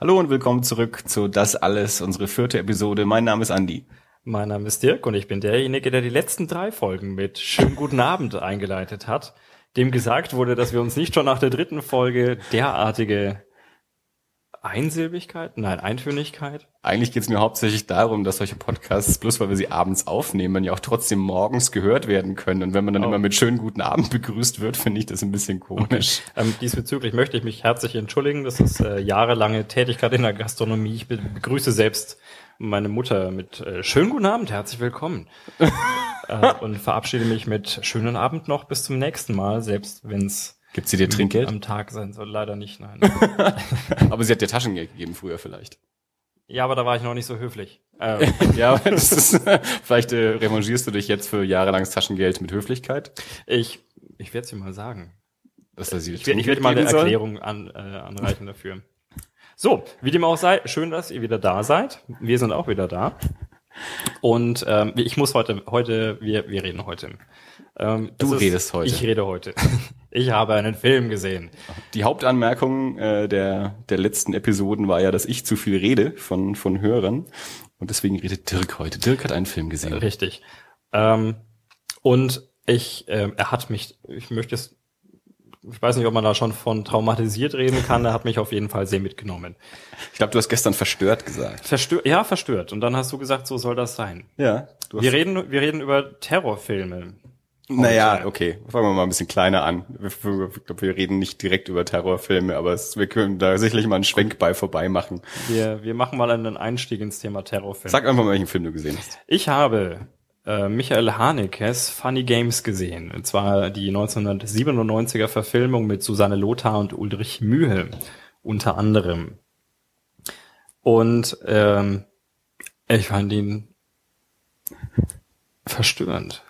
Hallo und willkommen zurück zu Das Alles, unsere vierte Episode. Mein Name ist Andi. Mein Name ist Dirk und ich bin derjenige, der die letzten drei Folgen mit Schönen guten Abend eingeleitet hat, dem gesagt wurde, dass wir uns nicht schon nach der dritten Folge derartige Einsilbigkeit, nein, Eintönigkeit. Eigentlich geht es mir hauptsächlich darum, dass solche Podcasts, bloß weil wir sie abends aufnehmen, ja auch trotzdem morgens gehört werden können. Und wenn man dann oh. immer mit schönen guten Abend begrüßt wird, finde ich das ein bisschen komisch. Ähm, diesbezüglich möchte ich mich herzlich entschuldigen. Das ist äh, jahrelange Tätigkeit in der Gastronomie. Ich begrüße selbst meine Mutter mit äh, schönen guten Abend, herzlich willkommen. äh, und verabschiede mich mit schönen Abend noch bis zum nächsten Mal, selbst wenn es Gibt sie dir Trinkgeld? Am Tag sein soll leider nicht, nein. aber sie hat dir Taschengeld gegeben früher vielleicht. Ja, aber da war ich noch nicht so höflich. Ähm. ja, das ist, vielleicht äh, revanchierst du dich jetzt für jahrelanges Taschengeld mit Höflichkeit. Ich, ich werde es dir mal sagen. Dass er sie ich, ich werde mal eine Erklärung an, äh, anreichen dafür. So, wie dem auch sei, schön, dass ihr wieder da seid. Wir sind auch wieder da. Und ähm, ich muss heute, heute, wir, wir reden heute. Ähm, du redest heute. Ich rede heute. Ich habe einen Film gesehen. Die Hauptanmerkung äh, der, der letzten Episoden war ja, dass ich zu viel rede von, von Hörern. Und deswegen redet Dirk heute. Dirk hat einen Film gesehen. Richtig. Ähm, und ich, äh, er hat mich, ich möchte es, ich weiß nicht, ob man da schon von traumatisiert reden kann, er hat mich auf jeden Fall sehr mitgenommen. Ich glaube, du hast gestern verstört gesagt. Verstört, ja, verstört. Und dann hast du gesagt, so soll das sein. Ja. wir reden, wir reden über Terrorfilme. Naja, okay. Fangen wir mal ein bisschen kleiner an. Ich glaube, wir reden nicht direkt über Terrorfilme, aber es, wir können da sicherlich mal einen Schwenk bei vorbei machen. Wir, wir machen mal einen Einstieg ins Thema Terrorfilm. Sag einfach mal, welchen Film du gesehen hast. Ich habe äh, Michael Hanekes Funny Games gesehen. Und zwar die 1997er Verfilmung mit Susanne Lothar und Ulrich Mühe unter anderem. Und ähm, ich fand ihn verstörend.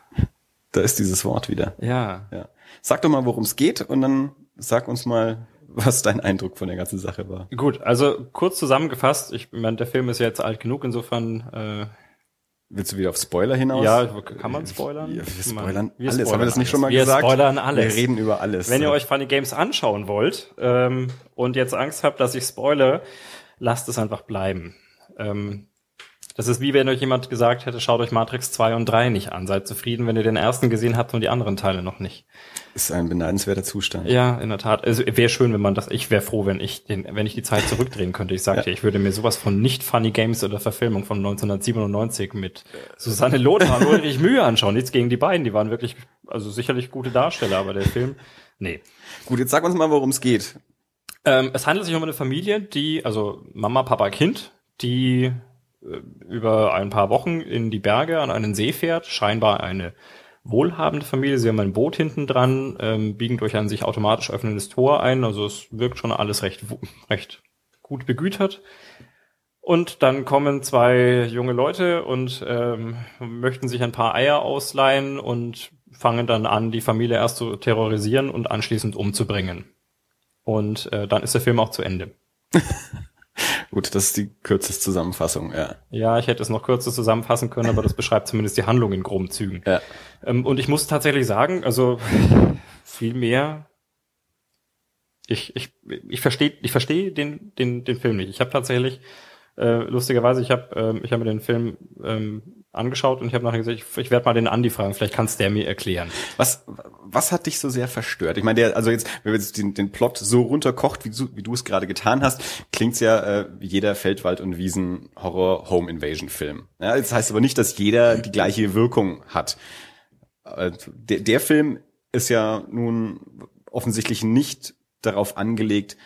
Da ist dieses Wort wieder. Ja. ja. Sag doch mal, worum es geht und dann sag uns mal, was dein Eindruck von der ganzen Sache war. Gut, also kurz zusammengefasst, ich meine, der Film ist ja jetzt alt genug, insofern äh, Willst du wieder auf Spoiler hinaus? Ja, kann man spoilern? Ja, wir spoilern wir alles. Spoilern Haben wir das nicht schon mal wir gesagt? Wir spoilern alles. Wir reden über alles. Wenn ihr euch Funny Games anschauen wollt ähm, und jetzt Angst habt, dass ich spoile, lasst es einfach bleiben. Ähm, das ist wie wenn euch jemand gesagt hätte, schaut euch Matrix 2 und 3 nicht an. Seid zufrieden, wenn ihr den ersten gesehen habt und die anderen Teile noch nicht. Ist ein beneidenswerter Zustand. Ja, in der Tat. Also wäre schön, wenn man das, ich wäre froh, wenn ich den, wenn ich die Zeit zurückdrehen könnte. Ich sagte, ja. ich würde mir sowas von nicht Funny Games oder Verfilmung von 1997 mit Susanne Lothar und Ulrich Mühe anschauen. Nichts gegen die beiden, die waren wirklich, also sicherlich gute Darsteller, aber der Film, nee. Gut, jetzt sag uns mal, worum es geht. Ähm, es handelt sich um eine Familie, die, also Mama, Papa, Kind, die über ein paar Wochen in die Berge an einen See fährt, scheinbar eine wohlhabende Familie. Sie haben ein Boot hinten dran, ähm, biegen durch ein sich automatisch öffnendes Tor ein. Also es wirkt schon alles recht, recht gut begütert. Und dann kommen zwei junge Leute und ähm, möchten sich ein paar Eier ausleihen und fangen dann an, die Familie erst zu terrorisieren und anschließend umzubringen. Und äh, dann ist der Film auch zu Ende. Gut, das ist die kürzeste Zusammenfassung, ja. Ja, ich hätte es noch kürzer zusammenfassen können, aber das beschreibt zumindest die Handlung in groben Zügen. Ja. Ähm, und ich muss tatsächlich sagen, also viel mehr. Ich, ich, ich verstehe ich verstehe den, den, den Film nicht. Ich habe tatsächlich, äh, lustigerweise, ich habe ähm, ich hab mir den Film ähm, angeschaut und ich habe nachher gesagt, ich, ich werde mal den Andi fragen, vielleicht kannst der mir erklären. Was was hat dich so sehr verstört? Ich meine, der also jetzt wenn wir jetzt den, den Plot so runterkocht, wie du, wie du es gerade getan hast, klingt's ja äh, wie jeder Feldwald und Wiesen Horror Home Invasion Film. Ja, das heißt aber nicht, dass jeder die gleiche Wirkung hat. Äh, der, der Film ist ja nun offensichtlich nicht darauf angelegt,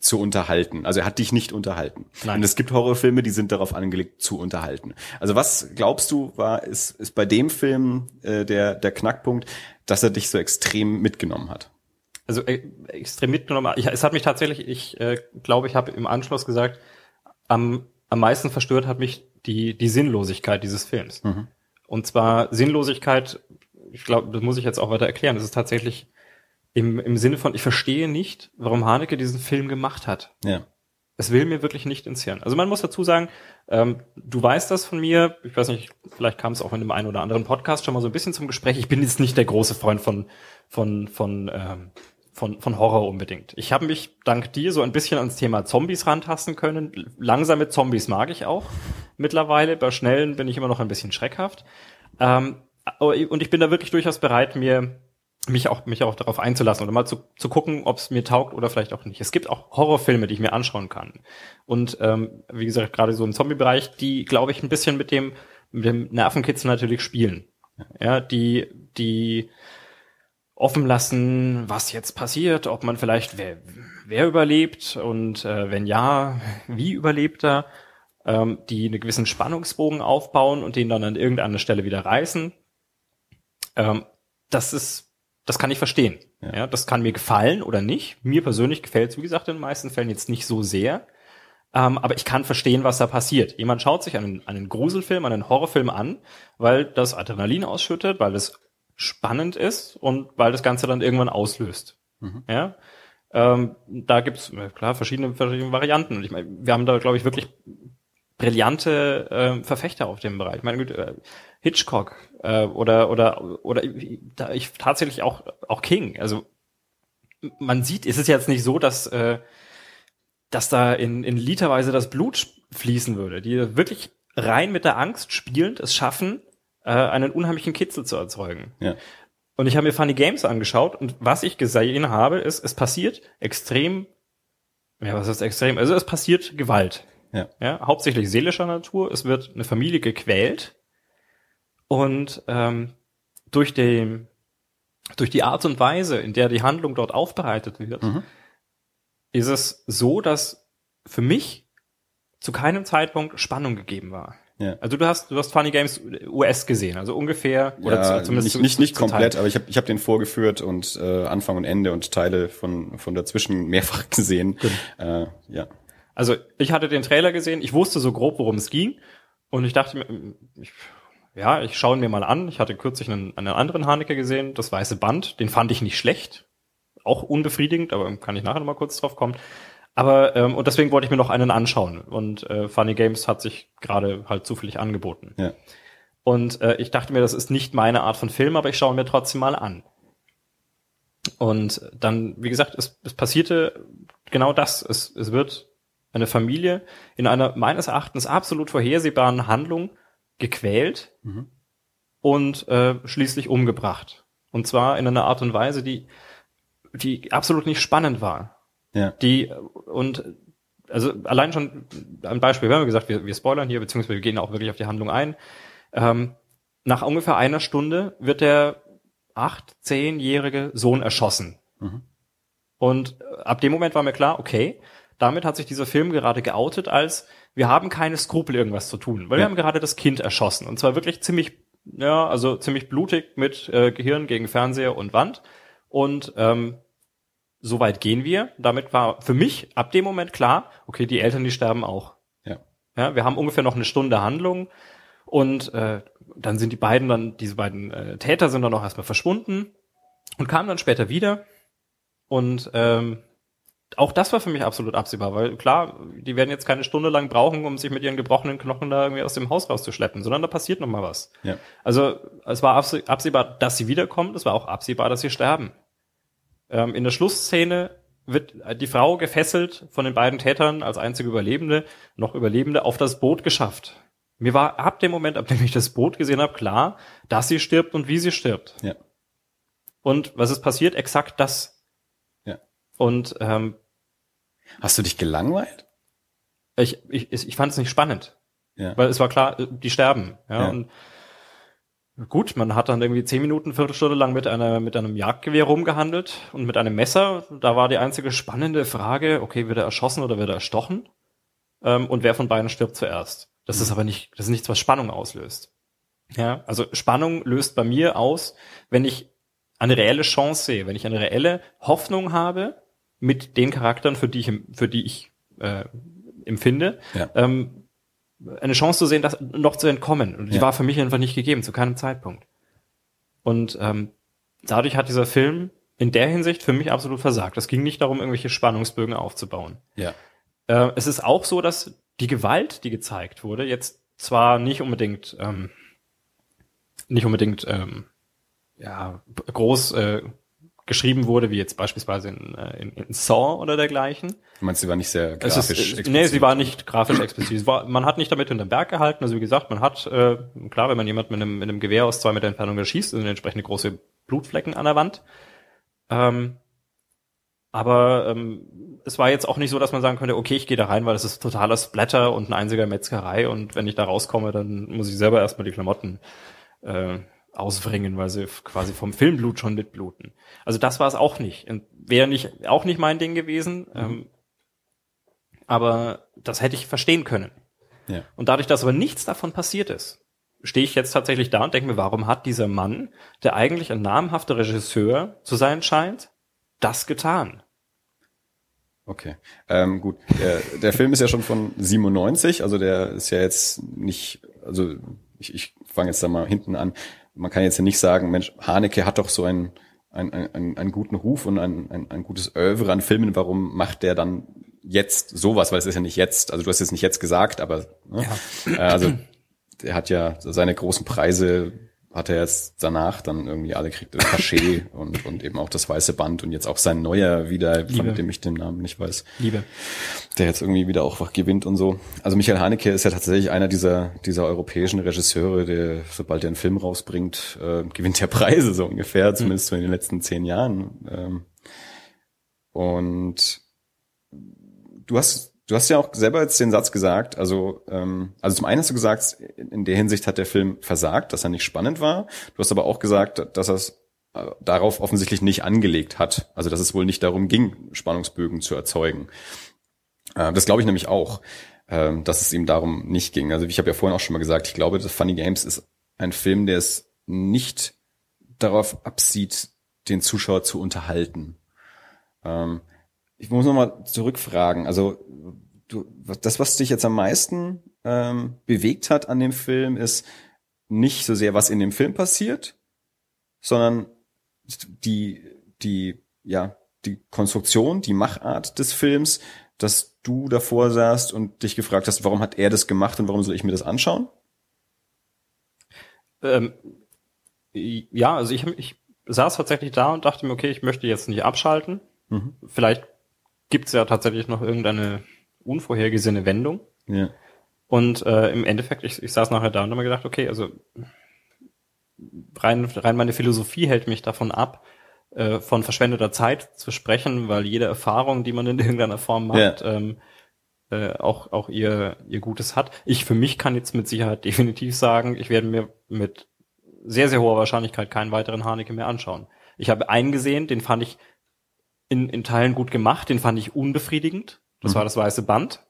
zu unterhalten. Also er hat dich nicht unterhalten. Nein. Und es gibt Horrorfilme, die sind darauf angelegt zu unterhalten. Also was glaubst du, war ist, ist bei dem Film äh, der der Knackpunkt, dass er dich so extrem mitgenommen hat? Also äh, extrem mitgenommen. Ich, es hat mich tatsächlich, ich äh, glaube, ich habe im Anschluss gesagt, am am meisten verstört hat mich die die Sinnlosigkeit dieses Films. Mhm. Und zwar Sinnlosigkeit. Ich glaube, das muss ich jetzt auch weiter erklären. Das ist tatsächlich im, Im Sinne von, ich verstehe nicht, warum Haneke diesen Film gemacht hat. Ja. Es will mir wirklich nicht ins Hirn. Also man muss dazu sagen, ähm, du weißt das von mir, ich weiß nicht, vielleicht kam es auch in dem einen oder anderen Podcast schon mal so ein bisschen zum Gespräch. Ich bin jetzt nicht der große Freund von, von, von, ähm, von, von Horror unbedingt. Ich habe mich dank dir so ein bisschen ans Thema Zombies rantasten können. Langsame Zombies mag ich auch mittlerweile. Bei schnellen bin ich immer noch ein bisschen schreckhaft. Ähm, und ich bin da wirklich durchaus bereit, mir mich auch mich auch darauf einzulassen oder mal zu, zu gucken, ob es mir taugt oder vielleicht auch nicht. Es gibt auch Horrorfilme, die ich mir anschauen kann. Und ähm, wie gesagt, gerade so im Zombie-Bereich, die, glaube ich, ein bisschen mit dem, mit dem Nervenkitzel natürlich spielen. Ja, die, die offen lassen, was jetzt passiert, ob man vielleicht wer, wer überlebt und äh, wenn ja, wie überlebt er, ähm, die einen gewissen Spannungsbogen aufbauen und den dann an irgendeiner Stelle wieder reißen. Ähm, das ist das kann ich verstehen. Ja. ja. das kann mir gefallen oder nicht. Mir persönlich gefällt es, wie gesagt, in den meisten Fällen jetzt nicht so sehr. Ähm, aber ich kann verstehen, was da passiert. Jemand schaut sich einen, einen Gruselfilm, einen Horrorfilm an, weil das Adrenalin ausschüttet, weil es spannend ist und weil das Ganze dann irgendwann auslöst. Mhm. Ja, ähm, da gibt's klar verschiedene, verschiedene Varianten. Und ich meine, wir haben da, glaube ich, wirklich brillante äh, Verfechter auf dem Bereich. Ich meine, gut, äh, Hitchcock äh, oder oder oder da ich tatsächlich auch auch King. Also man sieht, ist es jetzt nicht so, dass äh, dass da in, in literweise das Blut fließen würde, die wirklich rein mit der Angst spielend es schaffen, äh, einen unheimlichen Kitzel zu erzeugen. Ja. Und ich habe mir Funny Games angeschaut und was ich gesehen habe, ist, es passiert extrem, ja, was ist extrem? Also es passiert Gewalt. Ja. ja. Hauptsächlich seelischer Natur. Es wird eine Familie gequält und ähm, durch den durch die Art und Weise, in der die Handlung dort aufbereitet wird, mhm. ist es so, dass für mich zu keinem Zeitpunkt Spannung gegeben war. Ja. Also du hast du hast Funny Games US gesehen, also ungefähr oder ja, zumindest nicht, nicht, nicht komplett, Teil. aber ich habe ich hab den vorgeführt und äh, Anfang und Ende und Teile von von dazwischen mehrfach gesehen. Äh, ja. Also ich hatte den Trailer gesehen, ich wusste so grob, worum es ging und ich dachte mir, ich, ja, ich schaue ihn mir mal an. Ich hatte kürzlich einen, einen anderen Haneke gesehen, das weiße Band, den fand ich nicht schlecht, auch unbefriedigend, aber kann ich nachher noch mal kurz drauf kommen. Aber ähm, und deswegen wollte ich mir noch einen anschauen und äh, Funny Games hat sich gerade halt zufällig angeboten. Ja. Und äh, ich dachte mir, das ist nicht meine Art von Film, aber ich schaue mir trotzdem mal an. Und dann, wie gesagt, es, es passierte genau das. Es, es wird eine Familie in einer meines Erachtens absolut vorhersehbaren Handlung gequält mhm. und äh, schließlich umgebracht. Und zwar in einer Art und Weise, die, die absolut nicht spannend war. Ja. Die und also allein schon ein Beispiel, wir haben gesagt, wir, wir spoilern hier, beziehungsweise wir gehen auch wirklich auf die Handlung ein. Ähm, nach ungefähr einer Stunde wird der acht, zehnjährige Sohn erschossen. Mhm. Und ab dem Moment war mir klar, okay, damit hat sich dieser Film gerade geoutet als, wir haben keine Skrupel, irgendwas zu tun, weil ja. wir haben gerade das Kind erschossen. Und zwar wirklich ziemlich, ja, also ziemlich blutig mit äh, Gehirn gegen Fernseher und Wand. Und ähm, so weit gehen wir. Damit war für mich ab dem Moment klar, okay, die Eltern, die sterben auch. Ja. Ja, wir haben ungefähr noch eine Stunde Handlung und äh, dann sind die beiden dann, diese beiden äh, Täter sind dann auch erstmal verschwunden und kamen dann später wieder und ähm, auch das war für mich absolut absehbar, weil klar, die werden jetzt keine Stunde lang brauchen, um sich mit ihren gebrochenen Knochen da irgendwie aus dem Haus rauszuschleppen, sondern da passiert noch mal was. Ja. Also es war absehbar, dass sie wiederkommen, es war auch absehbar, dass sie sterben. Ähm, in der Schlussszene wird die Frau gefesselt von den beiden Tätern als einzige Überlebende, noch Überlebende, auf das Boot geschafft. Mir war ab dem Moment, ab dem ich das Boot gesehen habe, klar, dass sie stirbt und wie sie stirbt. Ja. Und was ist passiert? Exakt das. Und ähm, hast du dich gelangweilt? Ich, ich, ich fand es nicht spannend. Ja. Weil es war klar, die sterben. Ja, ja. Und gut, man hat dann irgendwie zehn Minuten, Viertelstunde lang mit einer mit einem Jagdgewehr rumgehandelt und mit einem Messer. Da war die einzige spannende Frage: Okay, wird er erschossen oder wird er erstochen? Ähm, und wer von beiden stirbt zuerst? Das mhm. ist aber nicht, das ist nichts, was Spannung auslöst. Ja, also Spannung löst bei mir aus, wenn ich eine reelle Chance sehe, wenn ich eine reelle Hoffnung habe, mit den Charakteren, für die ich, für die ich äh, empfinde, ja. ähm, eine Chance zu sehen, das noch zu entkommen. Und die ja. war für mich einfach nicht gegeben, zu keinem Zeitpunkt. Und ähm, dadurch hat dieser Film in der Hinsicht für mich absolut versagt. Es ging nicht darum, irgendwelche Spannungsbögen aufzubauen. Ja. Äh, es ist auch so, dass die Gewalt, die gezeigt wurde, jetzt zwar nicht unbedingt ähm, nicht unbedingt ähm, ja groß äh, geschrieben wurde, wie jetzt beispielsweise in, äh, in, in Saw oder dergleichen. Du meinst, sie war nicht sehr Es grafisch ist, nee, sie war nicht grafisch explizit. War, man hat nicht damit hinterm Berg gehalten. Also wie gesagt, man hat, äh, klar, wenn man jemand mit einem, mit einem Gewehr aus zwei Meter Entfernung erschießt, sind entsprechende große Blutflecken an der Wand. Ähm, aber ähm, es war jetzt auch nicht so, dass man sagen könnte, okay, ich gehe da rein, weil das ist totaler Splatter und ein einziger Metzgerei und wenn ich da rauskomme, dann muss ich selber erstmal die Klamotten äh, auswringen, weil sie quasi vom Filmblut schon mitbluten. Also das war es auch nicht. Wäre nicht auch nicht mein Ding gewesen. Mhm. Ähm, aber das hätte ich verstehen können. Ja. Und dadurch, dass aber nichts davon passiert ist, stehe ich jetzt tatsächlich da und denke mir, warum hat dieser Mann, der eigentlich ein namhafter Regisseur zu sein scheint, das getan? Okay, ähm, gut. Der, der Film ist ja schon von 97, also der ist ja jetzt nicht, also ich, ich fange jetzt da mal hinten an man kann jetzt ja nicht sagen, Mensch, Haneke hat doch so einen, einen, einen, einen guten Ruf und ein, ein, ein gutes Oeuvre an Filmen, warum macht der dann jetzt sowas, weil es ist ja nicht jetzt, also du hast jetzt nicht jetzt gesagt, aber ne? ja. Äh, also der hat ja seine großen Preise hat er jetzt danach dann irgendwie alle kriegt das Cachet und, und eben auch das weiße Band und jetzt auch sein neuer wieder, Liebe. von dem ich den Namen nicht weiß. Liebe. Der jetzt irgendwie wieder auch gewinnt und so. Also Michael Haneke ist ja tatsächlich einer dieser, dieser europäischen Regisseure, der, sobald er einen Film rausbringt, äh, gewinnt ja Preise so ungefähr, zumindest so in den letzten zehn Jahren. Ähm, und du hast Du hast ja auch selber jetzt den Satz gesagt, also, ähm, also zum einen hast du gesagt, in der Hinsicht hat der Film versagt, dass er nicht spannend war. Du hast aber auch gesagt, dass er es äh, darauf offensichtlich nicht angelegt hat. Also dass es wohl nicht darum ging, Spannungsbögen zu erzeugen. Äh, das glaube ich nämlich auch, äh, dass es ihm darum nicht ging. Also ich habe ja vorhin auch schon mal gesagt, ich glaube, dass Funny Games ist ein Film, der es nicht darauf absieht, den Zuschauer zu unterhalten. Ähm, ich muss nochmal zurückfragen. Also du, das, was dich jetzt am meisten ähm, bewegt hat an dem Film, ist nicht so sehr, was in dem Film passiert, sondern die, die, ja, die Konstruktion, die Machart des Films, dass du davor saßt und dich gefragt hast, warum hat er das gemacht und warum soll ich mir das anschauen? Ähm, ja, also ich, ich saß tatsächlich da und dachte mir, okay, ich möchte jetzt nicht abschalten. Mhm. Vielleicht gibt's ja tatsächlich noch irgendeine unvorhergesehene Wendung. Ja. Und äh, im Endeffekt, ich, ich saß nachher da und habe mir gedacht, okay, also rein, rein meine Philosophie hält mich davon ab, äh, von verschwendeter Zeit zu sprechen, weil jede Erfahrung, die man in irgendeiner Form macht, ja. ähm, äh, auch, auch ihr, ihr Gutes hat. Ich für mich kann jetzt mit Sicherheit definitiv sagen, ich werde mir mit sehr, sehr hoher Wahrscheinlichkeit keinen weiteren Haneke mehr anschauen. Ich habe einen gesehen, den fand ich in, in Teilen gut gemacht, den fand ich unbefriedigend. Das mhm. war das weiße Band.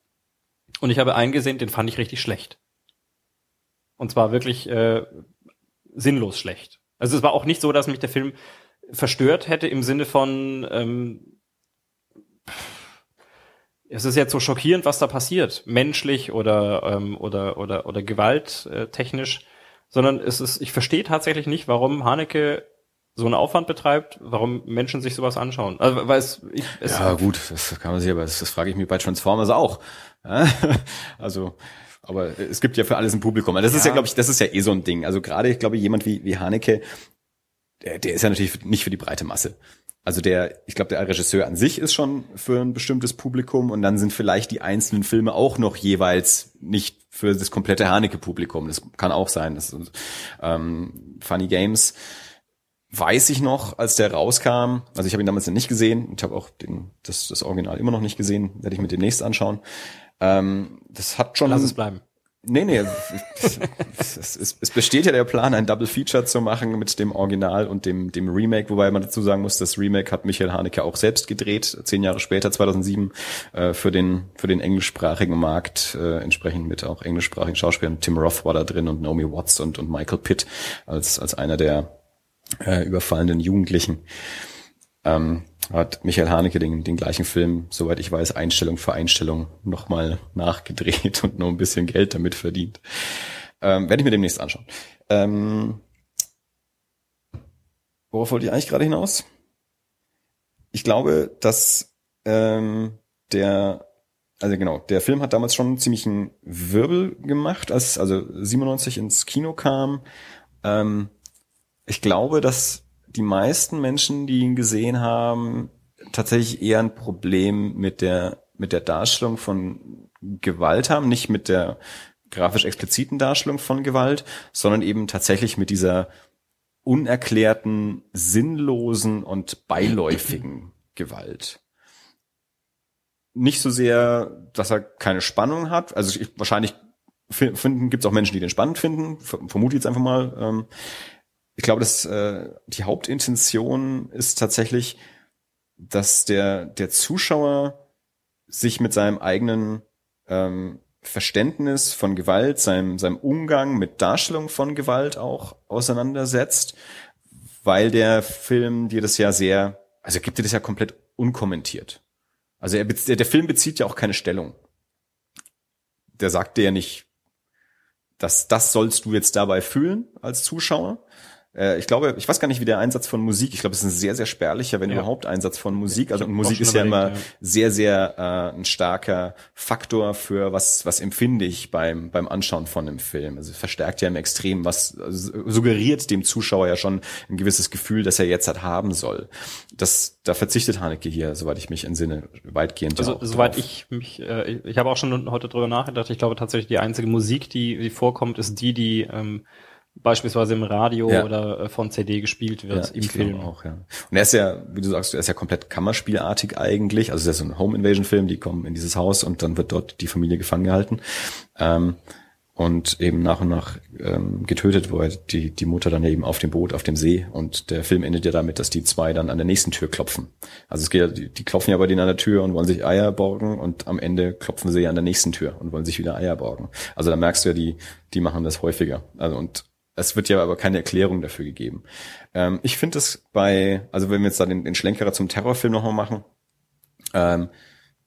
Und ich habe einen gesehen, den fand ich richtig schlecht. Und zwar wirklich äh, sinnlos schlecht. Also es war auch nicht so, dass mich der Film verstört hätte im Sinne von ähm, es ist jetzt so schockierend, was da passiert, menschlich oder ähm, oder oder oder gewalttechnisch, sondern es ist ich verstehe tatsächlich nicht, warum Haneke so einen Aufwand betreibt, warum Menschen sich sowas anschauen. Also, weil es, ich, es ja gut, das kann man sich, aber das, das frage ich mich bei Transformers auch. also, aber es gibt ja für alles ein Publikum. Das ja. ist ja, glaube ich, das ist ja eh so ein Ding. Also gerade, ich glaube, jemand wie, wie Haneke, der, der ist ja natürlich nicht für die breite Masse. Also der, ich glaube, der Regisseur an sich ist schon für ein bestimmtes Publikum und dann sind vielleicht die einzelnen Filme auch noch jeweils nicht für das komplette Haneke-Publikum. Das kann auch sein. Das, ähm, Funny Games weiß ich noch, als der rauskam, also ich habe ihn damals nicht gesehen, ich habe auch den, das, das Original immer noch nicht gesehen, werde ich mir demnächst anschauen. Ähm, das hat schon. Lass es bleiben. Nee, nee, es, es, es besteht ja der Plan, ein Double Feature zu machen mit dem Original und dem, dem Remake, wobei man dazu sagen muss, das Remake hat Michael Haneke auch selbst gedreht, zehn Jahre später, 2007, äh, für den, für den englischsprachigen Markt, äh, entsprechend mit auch englischsprachigen Schauspielern. Tim Roth war da drin und Naomi Watts und, und Michael Pitt als, als einer der äh, überfallenen Jugendlichen. Ähm, hat Michael Haneke den, den gleichen Film, soweit ich weiß, Einstellung für Einstellung nochmal nachgedreht und noch ein bisschen Geld damit verdient. Ähm, werde ich mir demnächst anschauen. Ähm, worauf wollte ich eigentlich gerade hinaus? Ich glaube, dass ähm, der, also genau, der Film hat damals schon einen ziemlichen Wirbel gemacht, als also 97 ins Kino kam. Ähm, ich glaube, dass die meisten Menschen, die ihn gesehen haben, tatsächlich eher ein Problem mit der, mit der Darstellung von Gewalt haben, nicht mit der grafisch expliziten Darstellung von Gewalt, sondern eben tatsächlich mit dieser unerklärten, sinnlosen und beiläufigen Gewalt. Nicht so sehr, dass er keine Spannung hat. Also ich, wahrscheinlich finden gibt es auch Menschen, die den spannend finden. Vermute ich jetzt einfach mal. Ähm, ich glaube, dass äh, die Hauptintention ist tatsächlich, dass der der Zuschauer sich mit seinem eigenen ähm, Verständnis von Gewalt, seinem, seinem Umgang mit Darstellung von Gewalt auch auseinandersetzt, weil der Film dir das ja sehr, also gibt dir das ja komplett unkommentiert. Also er, der Film bezieht ja auch keine Stellung. Der sagt dir ja nicht, dass das sollst du jetzt dabei fühlen als Zuschauer, ich glaube, ich weiß gar nicht, wie der Einsatz von Musik, ich glaube, es ist ein sehr, sehr spärlicher, wenn ja. überhaupt Einsatz von Musik. Also Musik ist ja immer ja. sehr, sehr äh, ein starker Faktor für was, was empfinde ich beim, beim Anschauen von einem Film. Also verstärkt ja im Extrem, was also suggeriert dem Zuschauer ja schon ein gewisses Gefühl, das er jetzt hat haben soll. Das, da verzichtet Haneke hier, soweit ich mich entsinne, weitgehend. Also soweit ich mich, äh, ich, ich habe auch schon heute drüber nachgedacht, ich glaube tatsächlich die einzige Musik, die, die vorkommt, ist die, die ähm, beispielsweise im Radio ja. oder äh, von CD gespielt wird ja, im Film. Auch, ja. Und er ist ja, wie du sagst, er ist ja komplett Kammerspielartig eigentlich. Also er ist so ein Home Invasion Film, die kommen in dieses Haus und dann wird dort die Familie gefangen gehalten. Ähm, und eben nach und nach ähm, getötet, wo er die, die Mutter dann eben auf dem Boot, auf dem See und der Film endet ja damit, dass die zwei dann an der nächsten Tür klopfen. Also es geht ja, die, die klopfen ja bei denen an der Tür und wollen sich Eier borgen und am Ende klopfen sie ja an der nächsten Tür und wollen sich wieder Eier borgen. Also da merkst du ja, die, die machen das häufiger. Also und es wird ja aber keine Erklärung dafür gegeben. Ähm, ich finde es bei, also wenn wir jetzt da den, den Schlenkerer zum Terrorfilm nochmal machen, ähm,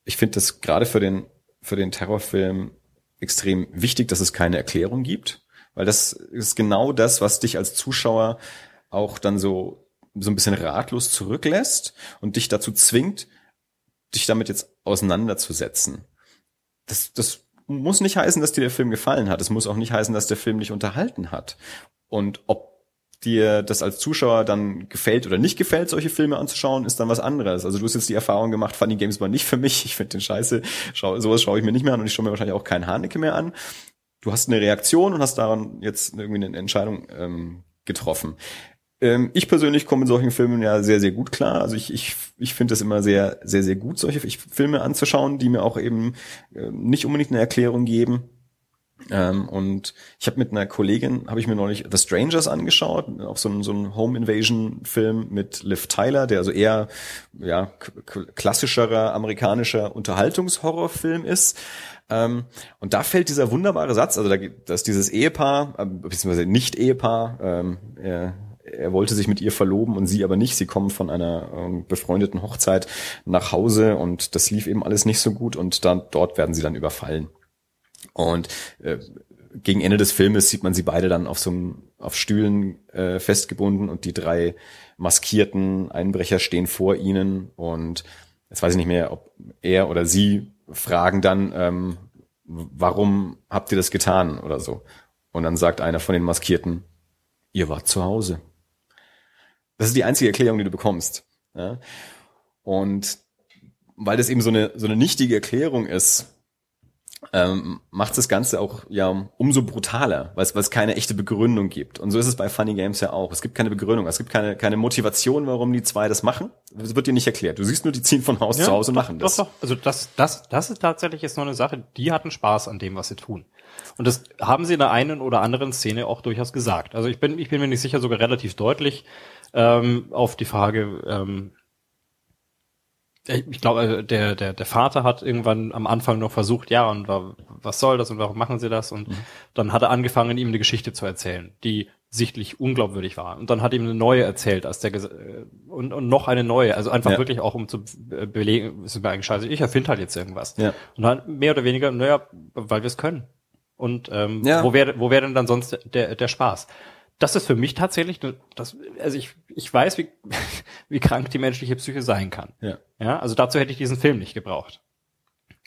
ich finde das gerade für den, für den Terrorfilm extrem wichtig, dass es keine Erklärung gibt, weil das ist genau das, was dich als Zuschauer auch dann so, so ein bisschen ratlos zurücklässt und dich dazu zwingt, dich damit jetzt auseinanderzusetzen. Das, das muss nicht heißen, dass dir der Film gefallen hat. Es muss auch nicht heißen, dass der Film dich unterhalten hat. Und ob dir das als Zuschauer dann gefällt oder nicht gefällt, solche Filme anzuschauen, ist dann was anderes. Also du hast jetzt die Erfahrung gemacht, Funny Games war nicht für mich. Ich finde den scheiße. Schau, sowas schaue ich mir nicht mehr an und ich schaue mir wahrscheinlich auch keinen Haneke mehr an. Du hast eine Reaktion und hast daran jetzt irgendwie eine Entscheidung ähm, getroffen. Ähm, ich persönlich komme in solchen Filmen ja sehr, sehr gut klar. Also ich, ich, ich finde es immer sehr, sehr, sehr gut, solche Filme anzuschauen, die mir auch eben äh, nicht unbedingt eine Erklärung geben. Ähm, und ich habe mit einer Kollegin, habe ich mir neulich The Strangers angeschaut, auch so ein, so ein Home Invasion Film mit Liv Tyler, der also eher ja klassischerer amerikanischer Unterhaltungshorrorfilm ist. Ähm, und da fällt dieser wunderbare Satz, also da, dass dieses Ehepaar, äh, beziehungsweise Nicht-Ehepaar, ähm, er wollte sich mit ihr verloben und sie aber nicht. Sie kommen von einer ähm, befreundeten Hochzeit nach Hause und das lief eben alles nicht so gut und dann dort werden sie dann überfallen. Und äh, gegen Ende des Filmes sieht man sie beide dann auf so einem, auf Stühlen äh, festgebunden und die drei maskierten Einbrecher stehen vor ihnen und jetzt weiß ich nicht mehr, ob er oder sie fragen dann, ähm, warum habt ihr das getan oder so. Und dann sagt einer von den Maskierten, ihr wart zu Hause. Das ist die einzige Erklärung, die du bekommst. Ja? Und weil das eben so eine, so eine nichtige Erklärung ist, ähm, macht das Ganze auch ja umso brutaler, weil es, keine echte Begründung gibt. Und so ist es bei Funny Games ja auch. Es gibt keine Begründung, es gibt keine, keine Motivation, warum die zwei das machen. Es wird dir nicht erklärt. Du siehst nur, die ziehen von Haus ja, zu Haus und machen das. Doch, doch. Also das, das, das ist tatsächlich jetzt noch eine Sache. Die hatten Spaß an dem, was sie tun. Und das haben sie in der einen oder anderen Szene auch durchaus gesagt. Also ich bin, ich bin mir nicht sicher, sogar relativ deutlich ähm, auf die Frage, ähm, ich glaube, äh, der, der, der Vater hat irgendwann am Anfang noch versucht, ja, und was soll das und warum machen sie das? Und mhm. dann hat er angefangen, ihm eine Geschichte zu erzählen, die sichtlich unglaubwürdig war. Und dann hat ihm eine neue erzählt, als der äh, und, und noch eine neue. Also einfach ja. wirklich auch, um zu belegen, ist mir eigentlich scheiße, ich erfinde halt jetzt irgendwas. Ja. Und dann mehr oder weniger, naja, weil wir es können. Und ähm, ja. wo wäre wo wäre denn dann sonst der, der Spaß? Das ist für mich tatsächlich, das, also ich, ich weiß, wie, wie krank die menschliche Psyche sein kann. Ja. ja. Also dazu hätte ich diesen Film nicht gebraucht.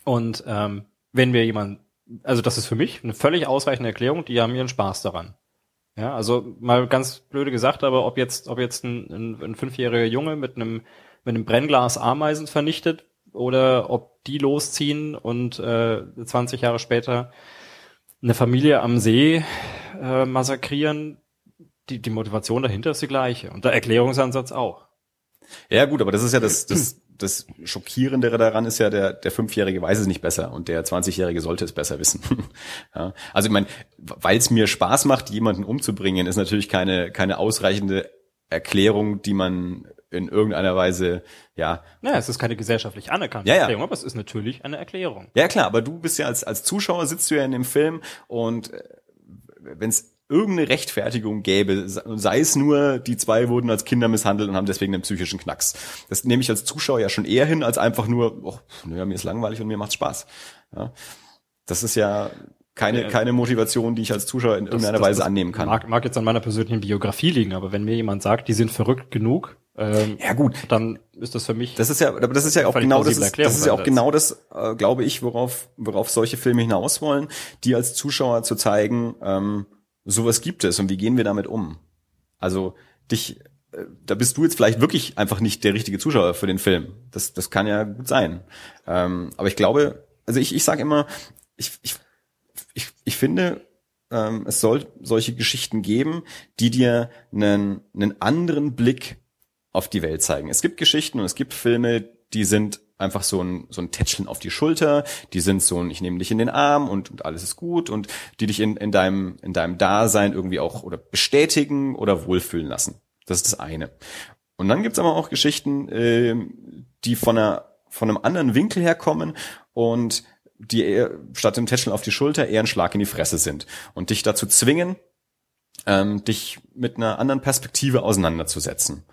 Und ähm, wenn wir jemand, also das ist für mich eine völlig ausreichende Erklärung, die haben ihren Spaß daran. Ja, also mal ganz blöde gesagt, aber ob jetzt, ob jetzt ein, ein, ein fünfjähriger Junge mit einem, mit einem Brennglas Ameisen vernichtet oder ob die losziehen und äh, 20 Jahre später eine Familie am See äh, massakrieren, die, die Motivation dahinter ist die gleiche und der Erklärungsansatz auch. Ja gut, aber das ist ja das, das das Schockierendere daran ist ja, der, der Fünfjährige weiß es nicht besser und der 20-Jährige sollte es besser wissen. ja. Also ich meine, weil es mir Spaß macht, jemanden umzubringen, ist natürlich keine, keine ausreichende Erklärung, die man in irgendeiner Weise, ja. Naja, es ist keine gesellschaftlich anerkannte ja, ja. Erklärung, aber es ist natürlich eine Erklärung. Ja klar, aber du bist ja als, als Zuschauer sitzt du ja in dem Film und äh, wenn es irgendeine Rechtfertigung gäbe, sei es nur, die zwei wurden als Kinder misshandelt und haben deswegen einen psychischen Knacks. Das nehme ich als Zuschauer ja schon eher hin, als einfach nur, oh, naja, mir ist langweilig und mir macht's Spaß. Ja. Das ist ja keine, keine Motivation, die ich als Zuschauer in irgendeiner das, Weise das annehmen kann. Mag, mag jetzt an meiner persönlichen Biografie liegen, aber wenn mir jemand sagt, die sind verrückt genug, ähm, ja gut, dann ist das für mich. Das ist ja, aber das ist ja auch genau das, ist, das ist ja auch genau das, äh, glaube ich, worauf, worauf solche Filme hinaus wollen, die als Zuschauer zu zeigen, ähm, sowas gibt es und wie gehen wir damit um? Also dich, äh, da bist du jetzt vielleicht wirklich einfach nicht der richtige Zuschauer für den Film. Das, das kann ja gut sein. Ähm, aber ich glaube, also ich, ich sage immer, ich, ich, ich, ich finde, ähm, es soll solche Geschichten geben, die dir einen, einen anderen Blick auf die Welt zeigen. Es gibt Geschichten und es gibt Filme, die sind einfach so ein, so ein Tätscheln auf die Schulter, die sind so ein, ich nehme dich in den Arm und, und alles ist gut und die dich in, in deinem, in deinem Dasein irgendwie auch oder bestätigen oder wohlfühlen lassen. Das ist das eine. Und dann gibt's aber auch Geschichten, äh, die von einer, von einem anderen Winkel herkommen und die eher, statt dem Tätscheln auf die Schulter eher ein Schlag in die Fresse sind und dich dazu zwingen, ähm, dich mit einer anderen Perspektive auseinanderzusetzen.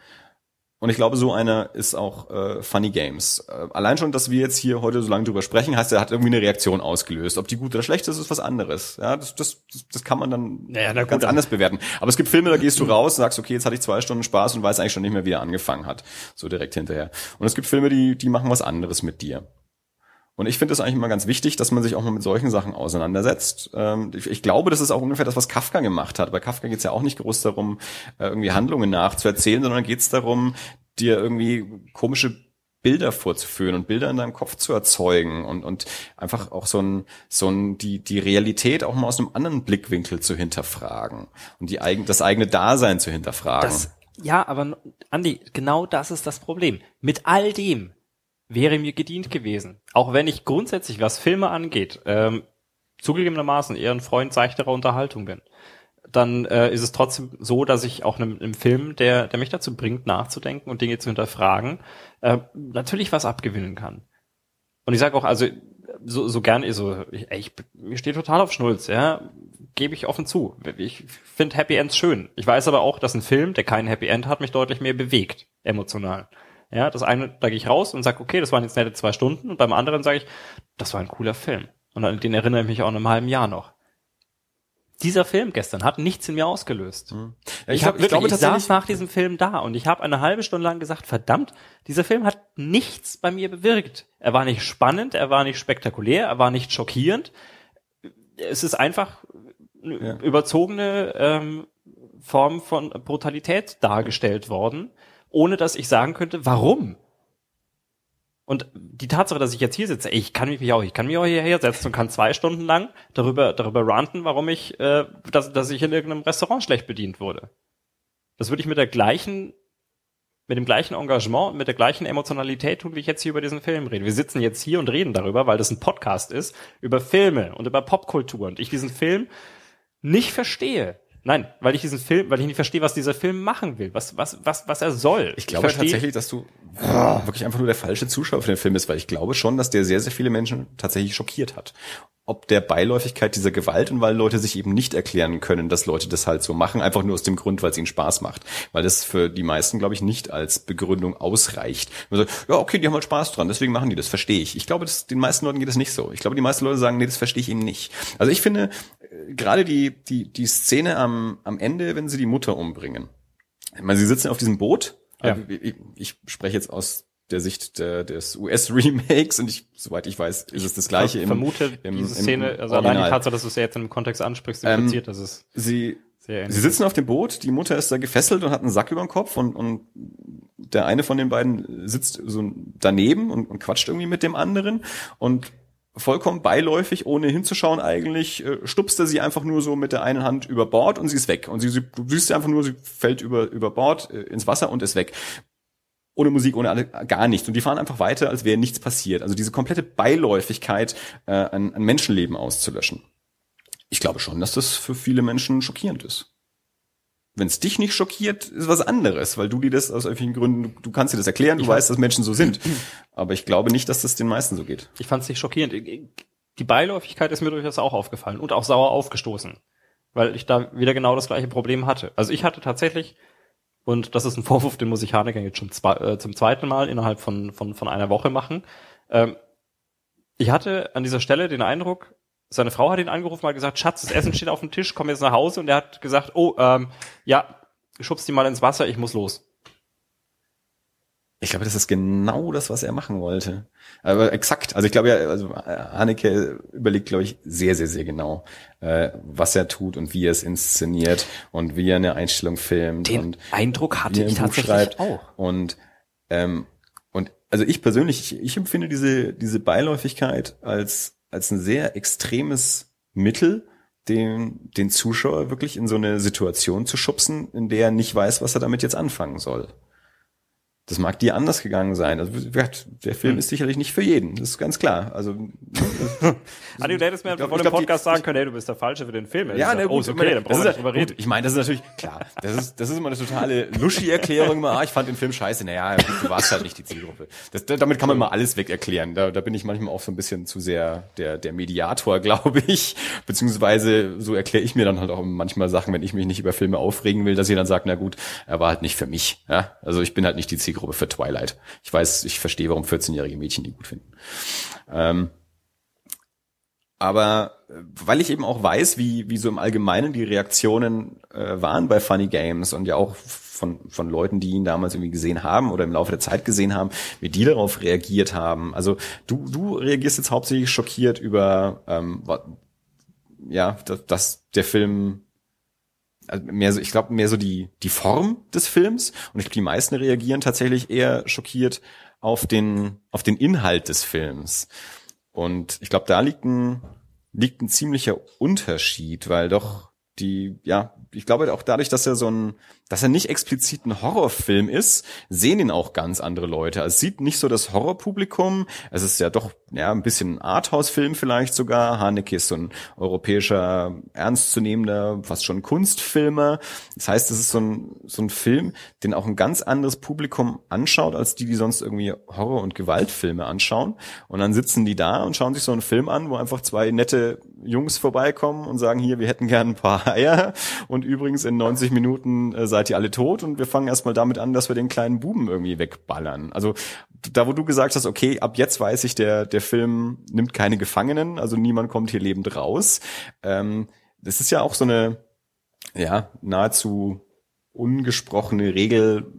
Und ich glaube, so einer ist auch äh, Funny Games. Äh, allein schon, dass wir jetzt hier heute so lange drüber sprechen, heißt, er hat irgendwie eine Reaktion ausgelöst. Ob die gut oder schlecht ist, ist was anderes. Ja, das, das, das kann man dann naja, na ganz gut, anders bewerten. Aber es gibt Filme, da gehst du raus und sagst, okay, jetzt hatte ich zwei Stunden Spaß und weiß eigentlich schon nicht mehr, wie er angefangen hat. So direkt hinterher. Und es gibt Filme, die, die machen was anderes mit dir. Und ich finde es eigentlich immer ganz wichtig, dass man sich auch mal mit solchen Sachen auseinandersetzt. Ähm, ich, glaube, das ist auch ungefähr das, was Kafka gemacht hat. Bei Kafka geht es ja auch nicht groß darum, äh, irgendwie Handlungen nachzuerzählen, sondern geht es darum, dir irgendwie komische Bilder vorzuführen und Bilder in deinem Kopf zu erzeugen und, und einfach auch so ein, so ein, die, die Realität auch mal aus einem anderen Blickwinkel zu hinterfragen und die eigen, das eigene Dasein zu hinterfragen. Das, ja, aber Andi, genau das ist das Problem. Mit all dem wäre mir gedient gewesen. Auch wenn ich grundsätzlich, was Filme angeht, ähm, zugegebenermaßen eher ein Freund seichterer Unterhaltung bin, dann äh, ist es trotzdem so, dass ich auch einem, einem Film, der, der mich dazu bringt, nachzudenken und Dinge zu hinterfragen, äh, natürlich was abgewinnen kann. Und ich sage auch, also so, so gern, so, ich, ich, mir steht total auf Schnulz, ja, gebe ich offen zu. Ich finde Happy Ends schön. Ich weiß aber auch, dass ein Film, der kein Happy End hat, mich deutlich mehr bewegt, emotional. Ja, das eine, da gehe ich raus und sage, okay, das waren jetzt nette zwei Stunden und beim anderen sage ich, das war ein cooler Film. Und an den erinnere ich mich auch in einem halben Jahr noch. Dieser Film gestern hat nichts in mir ausgelöst. Hm. Ja, ich, ich, hab, wirklich, ich, glaube, ich saß nach diesem Film da und ich habe eine halbe Stunde lang gesagt, verdammt, dieser Film hat nichts bei mir bewirkt. Er war nicht spannend, er war nicht spektakulär, er war nicht schockierend. Es ist einfach ja. überzogene ähm, Form von Brutalität dargestellt worden ohne dass ich sagen könnte, warum. Und die Tatsache, dass ich jetzt hier sitze, ich kann mich auch, ich kann mich auch hierher setzen und kann zwei Stunden lang darüber, darüber ranten, warum ich, äh, dass, dass ich in irgendeinem Restaurant schlecht bedient wurde. Das würde ich mit der gleichen, mit dem gleichen Engagement und mit der gleichen Emotionalität tun, wie ich jetzt hier über diesen Film rede. Wir sitzen jetzt hier und reden darüber, weil das ein Podcast ist, über Filme und über Popkultur und ich diesen Film nicht verstehe. Nein, weil ich diesen Film, weil ich nicht verstehe, was dieser Film machen will, was, was, was, was er soll. Ich glaube ich tatsächlich, dass du wirklich einfach nur der falsche Zuschauer für den Film bist, weil ich glaube schon, dass der sehr, sehr viele Menschen tatsächlich schockiert hat ob der Beiläufigkeit dieser Gewalt und weil Leute sich eben nicht erklären können, dass Leute das halt so machen, einfach nur aus dem Grund, weil es ihnen Spaß macht. Weil das für die meisten, glaube ich, nicht als Begründung ausreicht. Man sagt, ja, okay, die haben halt Spaß dran, deswegen machen die das, verstehe ich. Ich glaube, das, den meisten Leuten geht es nicht so. Ich glaube, die meisten Leute sagen, nee, das verstehe ich eben nicht. Also ich finde, gerade die, die, die Szene am, am Ende, wenn sie die Mutter umbringen. Ich meine, sie sitzen auf diesem Boot. Ja. Also ich, ich spreche jetzt aus der Sicht der, des US-Remakes und ich, soweit ich weiß, ist es das gleiche. Ich vermute, im, diese Szene, im also allein die Tatsache, dass du es ja jetzt in einem Kontext ansprichst, impliziert, ähm, dass es sie Sehr Sie sitzen auf dem Boot, die Mutter ist da gefesselt und hat einen Sack über dem Kopf und, und der eine von den beiden sitzt so daneben und, und quatscht irgendwie mit dem anderen und vollkommen beiläufig, ohne hinzuschauen eigentlich, äh, stupst er sie einfach nur so mit der einen Hand über Bord und sie ist weg. Und sie, sie du siehst sie einfach nur, sie fällt über, über Bord äh, ins Wasser und ist weg. Ohne Musik, ohne alle, gar nichts. Und die fahren einfach weiter, als wäre nichts passiert. Also diese komplette Beiläufigkeit, äh, ein, ein Menschenleben auszulöschen. Ich glaube schon, dass das für viele Menschen schockierend ist. Wenn es dich nicht schockiert, ist was anderes, weil du dir das aus irgendwelchen Gründen, du, kannst dir das erklären, du ich weißt, dass Menschen so sind. Aber ich glaube nicht, dass das den meisten so geht. Ich fand es nicht schockierend. Die Beiläufigkeit ist mir durchaus auch aufgefallen und auch sauer aufgestoßen, weil ich da wieder genau das gleiche Problem hatte. Also ich hatte tatsächlich, und das ist ein Vorwurf, den muss ich Haneke jetzt schon zwei, äh, zum zweiten Mal innerhalb von, von, von einer Woche machen. Ähm, ich hatte an dieser Stelle den Eindruck, seine Frau hat ihn angerufen, mal gesagt, Schatz, das Essen steht auf dem Tisch, komm jetzt nach Hause. Und er hat gesagt, oh, ähm, ja, schubst die mal ins Wasser, ich muss los. Ich glaube, das ist genau das, was er machen wollte. Aber exakt. Also ich glaube ja, also Haneke überlegt, glaube ich, sehr, sehr, sehr genau, äh, was er tut und wie er es inszeniert und wie er eine Einstellung filmt. Den und Eindruck hatte ich tatsächlich auch. Und ähm, und also ich persönlich, ich, ich empfinde diese diese Beiläufigkeit als als ein sehr extremes Mittel, den, den Zuschauer wirklich in so eine Situation zu schubsen, in der er nicht weiß, was er damit jetzt anfangen soll. Das mag dir anders gegangen sein. Also, der Film hm. ist sicherlich nicht für jeden. Das ist ganz klar. Also, Adi, du hättest mir vor dem Podcast die, sagen können, hey, du bist der Falsche für den Film. Ja, ne, gut, oh, ist okay, dann brauchen wir drüber reden. Ich meine, das ist natürlich, klar, das ist, das ist immer eine totale Luschi-Erklärung. ah, ich fand den Film scheiße. Naja, du warst halt nicht die Zielgruppe. Das, damit kann man mal alles weg erklären. Da, da bin ich manchmal auch so ein bisschen zu sehr der, der Mediator, glaube ich. Beziehungsweise, so erkläre ich mir dann halt auch manchmal Sachen, wenn ich mich nicht über Filme aufregen will, dass ihr dann sagt, na gut, er war halt nicht für mich. Ja? Also ich bin halt nicht die Zielgruppe Zielgruppe für Twilight. Ich weiß, ich verstehe, warum 14-jährige Mädchen die gut finden. Ähm, aber äh, weil ich eben auch weiß, wie, wie so im Allgemeinen die Reaktionen äh, waren bei Funny Games und ja auch von, von Leuten, die ihn damals irgendwie gesehen haben oder im Laufe der Zeit gesehen haben, wie die darauf reagiert haben. Also du, du reagierst jetzt hauptsächlich schockiert über ähm, ja, dass, dass der Film also mehr so, ich glaube, mehr so die, die Form des Films. Und ich glaube, die meisten reagieren tatsächlich eher schockiert auf den, auf den Inhalt des Films. Und ich glaube, da liegt ein, liegt ein ziemlicher Unterschied, weil doch die, ja, ich glaube auch dadurch, dass er so ein, dass er nicht explizit ein Horrorfilm ist, sehen ihn auch ganz andere Leute. Also es sieht nicht so das Horrorpublikum. Es ist ja doch, ja, ein bisschen Arthouse-Film vielleicht sogar. Haneke ist so ein europäischer, ernstzunehmender, fast schon Kunstfilmer. Das heißt, es ist so ein, so ein Film, den auch ein ganz anderes Publikum anschaut, als die, die sonst irgendwie Horror- und Gewaltfilme anschauen. Und dann sitzen die da und schauen sich so einen Film an, wo einfach zwei nette Jungs vorbeikommen und sagen, hier, wir hätten gern ein paar Eier und übrigens in 90 Minuten äh, seid ihr alle tot und wir fangen erstmal damit an, dass wir den kleinen Buben irgendwie wegballern. Also da, wo du gesagt hast, okay, ab jetzt weiß ich, der, der Film nimmt keine Gefangenen, also niemand kommt hier lebend raus. Ähm, das ist ja auch so eine, ja, nahezu ungesprochene Regel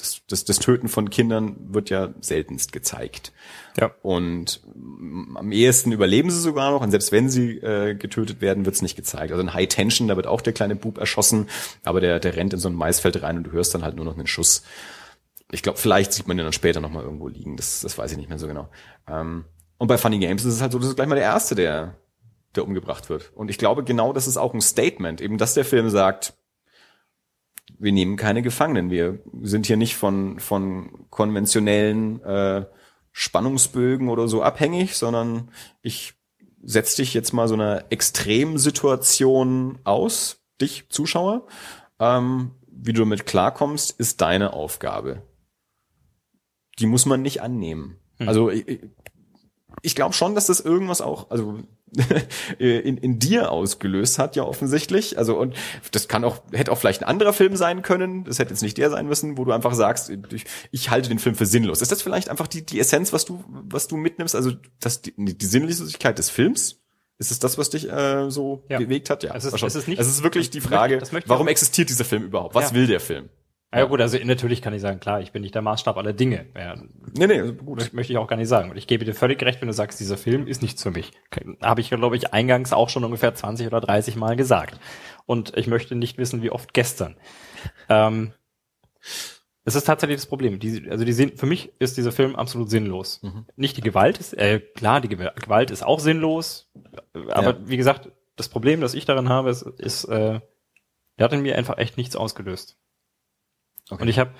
das, das, das Töten von Kindern wird ja seltenst gezeigt. Ja. Und am ehesten überleben sie sogar noch. Und selbst wenn sie äh, getötet werden, wird es nicht gezeigt. Also in High Tension, da wird auch der kleine Bub erschossen, aber der, der rennt in so ein Maisfeld rein und du hörst dann halt nur noch einen Schuss. Ich glaube, vielleicht sieht man den dann später nochmal irgendwo liegen. Das, das weiß ich nicht mehr so genau. Ähm, und bei Funny Games ist es halt so, das ist gleich mal der Erste, der, der umgebracht wird. Und ich glaube, genau das ist auch ein Statement, eben dass der Film sagt, wir nehmen keine Gefangenen. Wir sind hier nicht von, von konventionellen äh, Spannungsbögen oder so abhängig, sondern ich setz dich jetzt mal so einer Extremsituation aus, dich Zuschauer. Ähm, wie du damit klarkommst, ist deine Aufgabe. Die muss man nicht annehmen. Hm. Also ich, ich glaube schon, dass das irgendwas auch, also in, in dir ausgelöst hat, ja offensichtlich. Also und das kann auch, hätte auch vielleicht ein anderer Film sein können. Das hätte jetzt nicht der sein müssen, wo du einfach sagst, ich, ich halte den Film für sinnlos. Ist das vielleicht einfach die, die Essenz, was du, was du mitnimmst? Also das, die, die Sinnlosigkeit des Films? Ist es das, was dich äh, so ja. bewegt hat? Ja, es ist, es ist nicht. Es ist wirklich die Frage, möchte, warum existiert dieser Film überhaupt? Was ja. will der Film? Ja, gut, also natürlich kann ich sagen, klar, ich bin nicht der Maßstab aller Dinge. Ja, Nee, nee, gut. das möchte ich auch gar nicht sagen. Und ich gebe dir völlig recht, wenn du sagst, dieser Film ist nichts für mich. Habe ich, glaube ich, eingangs auch schon ungefähr 20 oder 30 Mal gesagt. Und ich möchte nicht wissen, wie oft gestern. Ähm, es ist tatsächlich das Problem. Die, also die sind, für mich ist dieser Film absolut sinnlos. Nicht die Gewalt ist, äh, klar, die Gew- Gewalt ist auch sinnlos. Aber Ja. wie gesagt, das Problem, das ich daran habe, ist, ist äh, der hat in mir einfach echt nichts ausgelöst. Okay. Und ich habe,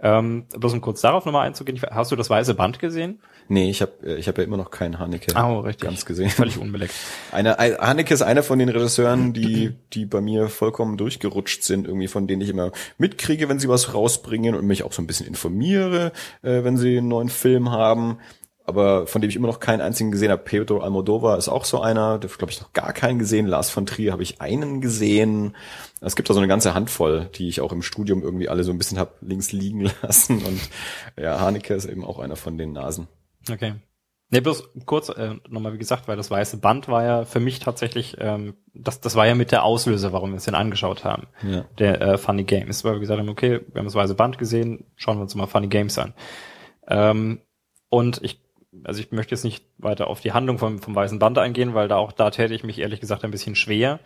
ähm, bloß um kurz darauf nochmal einzugehen, ich- hast du das weiße Band gesehen? Nee, ich habe ich hab ja immer noch keinen Haneke Oh, richtig. ganz gesehen. Völlig unbeleckt. Eine, ein- Haneke ist einer von den Regisseuren, die, die bei mir vollkommen durchgerutscht sind, irgendwie von denen ich immer mitkriege, wenn sie was rausbringen und mich auch so ein bisschen informiere, äh, wenn sie einen neuen Film haben. Aber von dem ich immer noch keinen einzigen gesehen habe. Pedro Almodovar ist auch so einer, der glaube ich noch gar keinen gesehen. Lars von Trier habe ich einen gesehen. Es gibt da so eine ganze Handvoll, die ich auch im Studium irgendwie alle so ein bisschen hab links liegen lassen. Und ja, Haneke ist eben auch einer von den Nasen. Okay. Nee, bloß kurz äh, nochmal, wie gesagt, weil das weiße Band war ja für mich tatsächlich, ähm, das, das war ja mit der Auslöser, warum wir uns den angeschaut haben. Ja. Der äh, Funny Games, weil wir gesagt haben, okay, wir haben das weiße Band gesehen, schauen wir uns mal Funny Games an. Ähm, und ich, also ich möchte jetzt nicht weiter auf die Handlung vom, vom weißen Band eingehen, weil da auch da täte ich mich ehrlich gesagt ein bisschen schwer.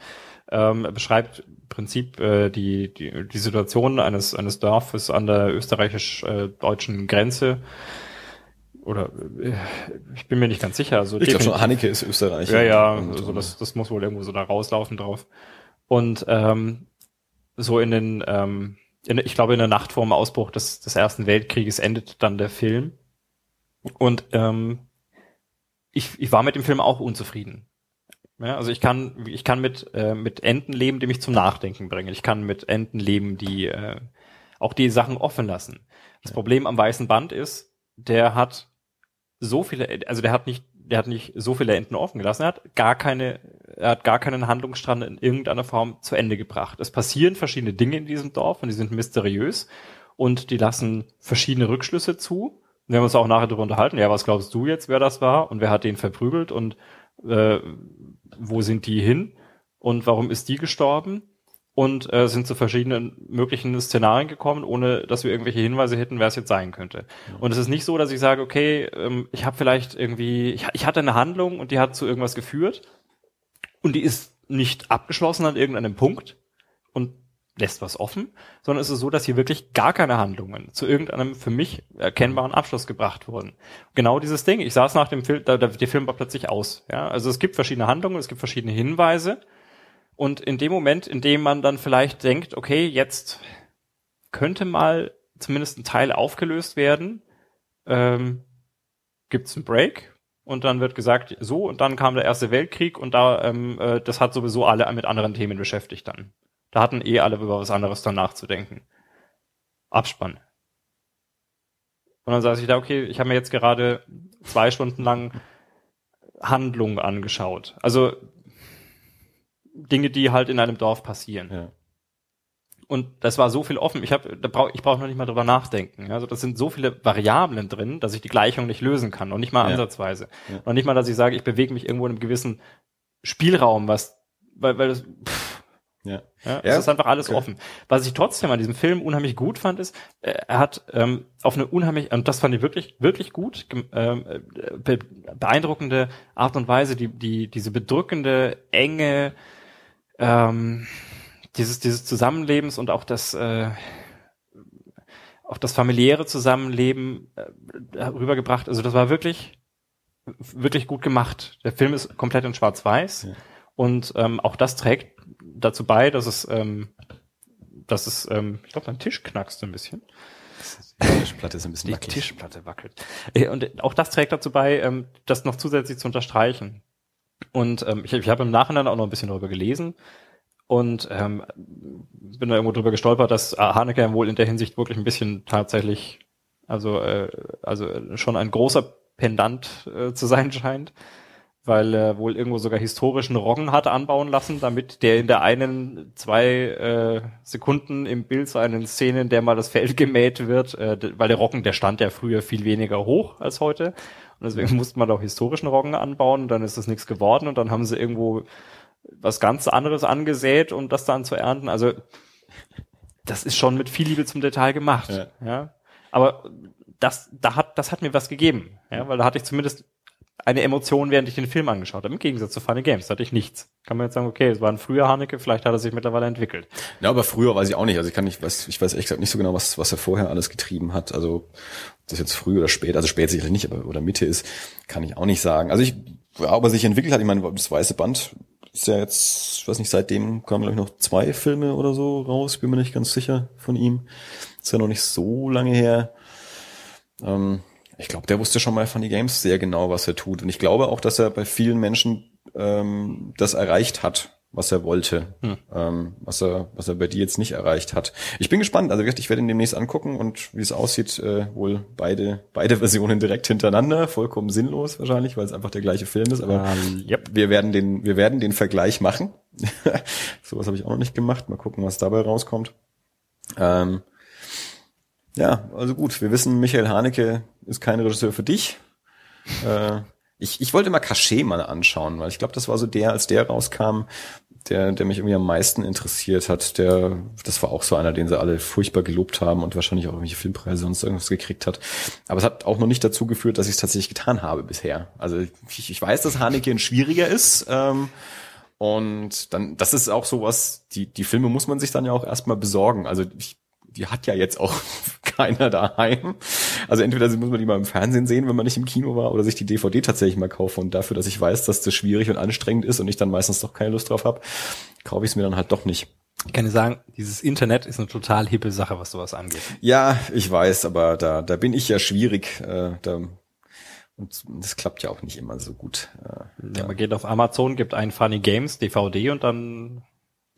Ähm, er beschreibt im Prinzip äh, die, die, die Situation eines, eines Dorfes an der österreichisch-deutschen Grenze. Oder äh, ich bin mir nicht ganz sicher. Also Ich glaube schon, Haneke ist Österreich. ja, ja, Und, also das, das muss wohl irgendwo so da rauslaufen drauf. Und ähm, so in den, ähm, in, ich glaube, in der Nacht vor dem Ausbruch des, des Ersten Weltkrieges endet dann der Film. Und ähm, ich, ich war mit dem Film auch unzufrieden. Ja, also ich kann, ich kann mit, äh, mit Enden leben, die mich zum Nachdenken bringen. Ich kann mit Enden leben, die äh, auch die Sachen offen lassen. Das Problem am weißen Band ist, der hat so viele, also der hat nicht, der hat nicht so viele Enden offen gelassen, er hat gar keine, er hat gar keinen Handlungsstrang in irgendeiner Form zu Ende gebracht. Es passieren verschiedene Dinge in diesem Dorf und die sind mysteriös und die lassen verschiedene Rückschlüsse zu. Wir haben uns auch nachher darüber unterhalten, ja, was glaubst du jetzt, wer das war? Und wer hat den verprügelt? Und äh, wo sind die hin? Und warum ist die gestorben? Und äh, sind zu verschiedenen möglichen Szenarien gekommen, ohne dass wir irgendwelche Hinweise hätten, wer es jetzt sein könnte. Und es ist nicht so, dass ich sage, okay, ähm, ich habe vielleicht irgendwie, ich, ich hatte eine Handlung und die hat zu irgendwas geführt. Und die ist nicht abgeschlossen an irgendeinem Punkt. Und lässt was offen, sondern es ist so, dass hier wirklich gar keine Handlungen zu irgendeinem für mich erkennbaren Abschluss gebracht wurden. Genau dieses Ding. Ich saß nach dem Film, da, da, der Film war plötzlich aus. Ja, also es gibt verschiedene Handlungen, es gibt verschiedene Hinweise und in dem Moment, in dem man dann vielleicht denkt, okay, jetzt könnte mal zumindest ein Teil aufgelöst werden, ähm, gibt's einen Break und dann wird gesagt, so und dann kam der Erste Weltkrieg und da ähm, äh, das hat sowieso alle mit anderen Themen beschäftigt dann. Da hatten eh alle über was anderes dann nachzudenken. Abspann. Und dann saß ich da, okay, ich habe mir jetzt gerade zwei Stunden lang Handlungen angeschaut. Also Dinge, die halt in einem Dorf passieren. Ja. Und das war so viel offen. Ich habe, da brauch, ich brauche noch nicht mal drüber nachdenken. Also das sind so viele Variablen drin, dass ich die Gleichung nicht lösen kann und nicht mal Ja. ansatzweise. Ja. Und nicht mal, dass ich sage, ich bewege mich irgendwo in einem gewissen Spielraum, was, weil, weil das, pff, Ja. ja, es ist einfach alles okay. offen. Was ich trotzdem an diesem Film unheimlich gut fand, ist, äh, er hat ähm, auf eine unheimlich, und das fand ich wirklich, wirklich gut, ähm, äh, be beeindruckende Art und Weise, die, die, diese bedrückende, enge, ähm, dieses, dieses Zusammenlebens und auch das, äh, auch das familiäre Zusammenleben äh, rübergebracht. Also das war wirklich, wirklich gut gemacht. Der Film ist komplett in Schwarz-Weiß. Ja. Und ähm, auch das trägt dazu bei, dass es, ähm, dass es, ähm, ich glaube, dein Tisch knackst ein bisschen. Die Tischplatte ist ein bisschen Die wackelig. Tischplatte wackelt. Äh, Und auch das trägt dazu bei, ähm, das noch zusätzlich zu unterstreichen. Und ähm, ich, ich habe im Nachhinein auch noch ein bisschen darüber gelesen und ähm, bin da irgendwo drüber gestolpert, dass äh, Haneke wohl in der Hinsicht wirklich ein bisschen tatsächlich, also äh, also schon ein großer Pendant äh, zu sein scheint, weil er wohl irgendwo sogar historischen Roggen hat anbauen lassen, damit der in der einen zwei äh, Sekunden im Bild zu einen Szene, in der mal das Feld gemäht wird, äh, weil der Roggen, der stand ja früher viel weniger hoch als heute. Und deswegen musste man auch historischen Roggen anbauen, dann ist das nichts geworden und dann haben sie irgendwo was ganz anderes angesät, um das dann zu ernten. Also das ist schon mit viel Liebe zum Detail gemacht. Ja. Ja. Aber das, da hat, das hat mir was gegeben. Ja, weil da hatte ich zumindest eine Emotion, während ich den Film angeschaut habe. Im Gegensatz zu Funny Games, hatte ich nichts. Kann man jetzt sagen, okay, es war ein früher Haneke, vielleicht hat er sich mittlerweile entwickelt. Ja, aber früher weiß ich auch nicht. Also ich kann nicht, weiß, ich weiß echt gesagt nicht so genau, was, was er vorher alles getrieben hat. Also, ob das jetzt früh oder spät, also spät sicherlich nicht, aber oder Mitte ist, kann ich auch nicht sagen. Also ich, ja, ob er sich entwickelt hat, ich meine, das weiße Band ist ja jetzt, ich weiß nicht, seitdem kamen, glaube ich, noch zwei Filme oder so raus, bin mir nicht ganz sicher von ihm. Ist ja noch nicht so lange her. Ähm, ich glaube, der wusste schon mal von die Games sehr genau, was er tut. Und ich glaube auch, dass er bei vielen Menschen ähm, das erreicht hat, was er wollte, Hm. ähm, was er, was er bei dir jetzt nicht erreicht hat. Ich bin gespannt. Also ich werde ihn demnächst angucken und wie es aussieht, äh, wohl beide, beide Versionen direkt hintereinander. Vollkommen sinnlos wahrscheinlich, weil es einfach der gleiche Film ist. Aber Ähm, yep. wir werden den, wir werden den Vergleich machen. Sowas habe ich auch noch nicht gemacht. Mal gucken, was dabei rauskommt. Ähm, ja, also gut. Wir wissen, Michael Haneke ist kein Regisseur für dich. Äh, ich, ich wollte mal Cachet mal anschauen, weil ich glaube, das war so der, als der rauskam, der, der mich irgendwie am meisten interessiert hat. Der, das war auch so einer, den sie alle furchtbar gelobt haben und wahrscheinlich auch irgendwelche Filmpreise sonst irgendwas gekriegt hat. Aber es hat auch noch nicht dazu geführt, dass ich es tatsächlich getan habe bisher. Also ich, ich weiß, dass Haneke ein schwieriger ist. Ähm, und dann, das ist auch sowas, die, die Filme muss man sich dann ja auch erstmal besorgen. Also ich, die hat ja jetzt auch keiner daheim. Also entweder muss man die mal im Fernsehen sehen, wenn man nicht im Kino war, oder sich die DVD tatsächlich mal kaufen. Und dafür, dass ich weiß, dass das schwierig und anstrengend ist und ich dann meistens doch keine Lust drauf habe, kaufe ich es mir dann halt doch nicht. Ich kann dir sagen, dieses Internet ist eine total hippe Sache, was sowas angeht. Ja, ich weiß, aber da, da bin ich ja schwierig. Äh, da, und das klappt ja auch nicht immer so gut. Äh, Ja. Man geht auf Amazon, gibt ein Funny Games DVD und dann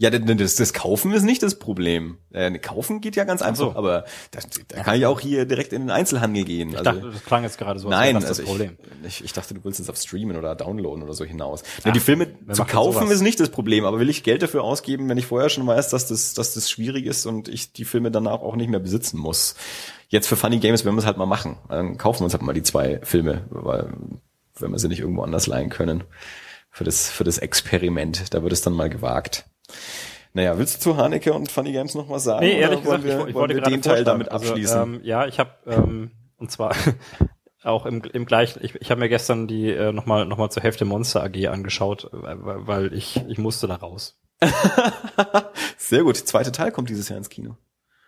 Ja, das, das Kaufen ist nicht das Problem. Äh, kaufen geht ja ganz einfach, so. aber da, da kann ich auch hier direkt in den Einzelhandel gehen. ich Also, dachte, das klang jetzt gerade so, als nein, das also das Problem. Ich, ich, ich dachte, du willst es auf Streamen oder downloaden oder so hinaus. Ja, die Filme zu kaufen sowas? ist nicht das Problem, aber will ich Geld dafür ausgeben, wenn ich vorher schon weiß, dass das, dass das schwierig ist und ich die Filme danach auch nicht mehr besitzen muss. Jetzt für Funny Games werden wir es halt mal machen. Dann kaufen wir uns halt mal die zwei Filme, weil wenn wir sie nicht irgendwo anders leihen können. Für das, für das Experiment. Da wird es dann mal gewagt. Naja, willst du zu Haneke und Funny Games noch was sagen? Nee, ehrlich wollen gesagt, wir, ich, ich wollte gerade den Teil damit abschließen. Also, ähm, ja, ich habe ähm, und zwar auch im, im gleichen. Ich, ich habe mir gestern die äh, nochmal noch mal zur Hälfte Monster AG angeschaut, weil, weil ich ich musste da raus. Sehr gut. Zweite Teil kommt dieses Jahr ins Kino.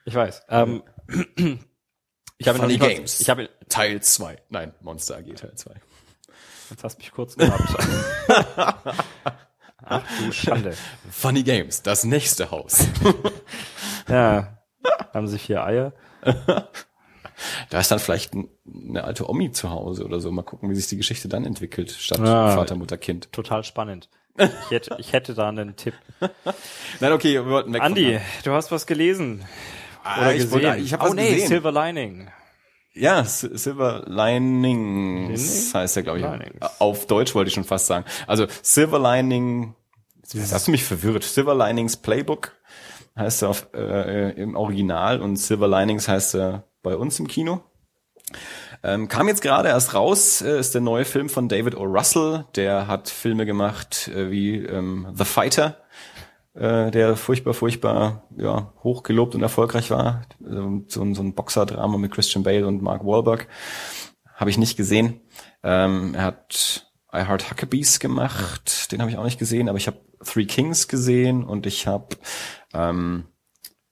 Ich weiß. Ähm, ich habe noch Funny nicht mal- Games. Ich habe Teil 2. Nein, Monster AG Teil 2. jetzt hast du mich kurz gehabt. Ach du Schande. Funny Games, das nächste Haus. Ja, haben sie vier Eier. Da ist dann vielleicht ein, eine alte Omi zu Hause oder so. Mal gucken, wie sich die Geschichte dann entwickelt, statt Ah. Vater, Mutter, Kind. Total spannend. Ich hätte, ich hätte da einen Tipp. Nein, okay, wir wollten weg Andi, du hast was gelesen. Ah, Oder ich gesehen. wollte- ich hab oh was nee, gesehen. Silver Lining. Ja, Silver Linings Lining? heißt der, glaube ich. Linings. Auf Deutsch wollte ich schon fast sagen. Also Silver Lining, jetzt hast du mich verwirrt. Silver Linings Playbook heißt er auf, äh, im Original und Silver Linings heißt er bei uns im Kino. Ähm, kam jetzt gerade erst raus, äh, ist der neue Film von David O. Russell. Der hat Filme gemacht äh, wie ähm, The Fighter, äh, der furchtbar, furchtbar ja, hochgelobt und erfolgreich war. Ähm, so, ein- so ein Boxerdrama mit Christian Bale und Mark Wahlberg. Habe ich nicht gesehen. Ähm, er hat I Heart Huckabees gemacht, den habe ich auch nicht gesehen, aber ich habe Three Kings gesehen und ich habe ähm,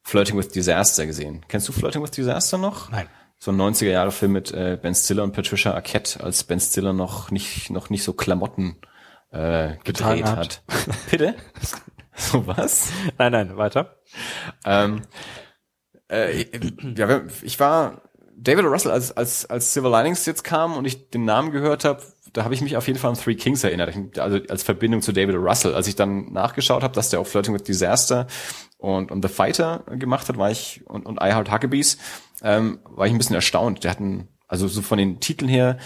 Flirting with Disaster gesehen. Kennst du Flirting with Disaster noch? Nein. So ein 90er-Jahre-Film mit äh, Ben Stiller und Patricia Arquette, als Ben Stiller noch nicht, noch nicht so Klamotten äh, gedreht Getragen hat. Bitte? so was? Nein, nein, weiter. Ähm, äh, ja, ich war David. Russell, als, als, als Silver Linings jetzt kam und ich den Namen gehört habe, da habe ich mich auf jeden Fall an Three Kings erinnert, also als Verbindung zu David. Russell. Als ich dann nachgeschaut habe, dass der auch Flirting with Disaster und, und The Fighter gemacht hat, war ich und, und I Heart Huckabees, ähm, war ich ein bisschen erstaunt. Der hatten, also so von den Titeln her,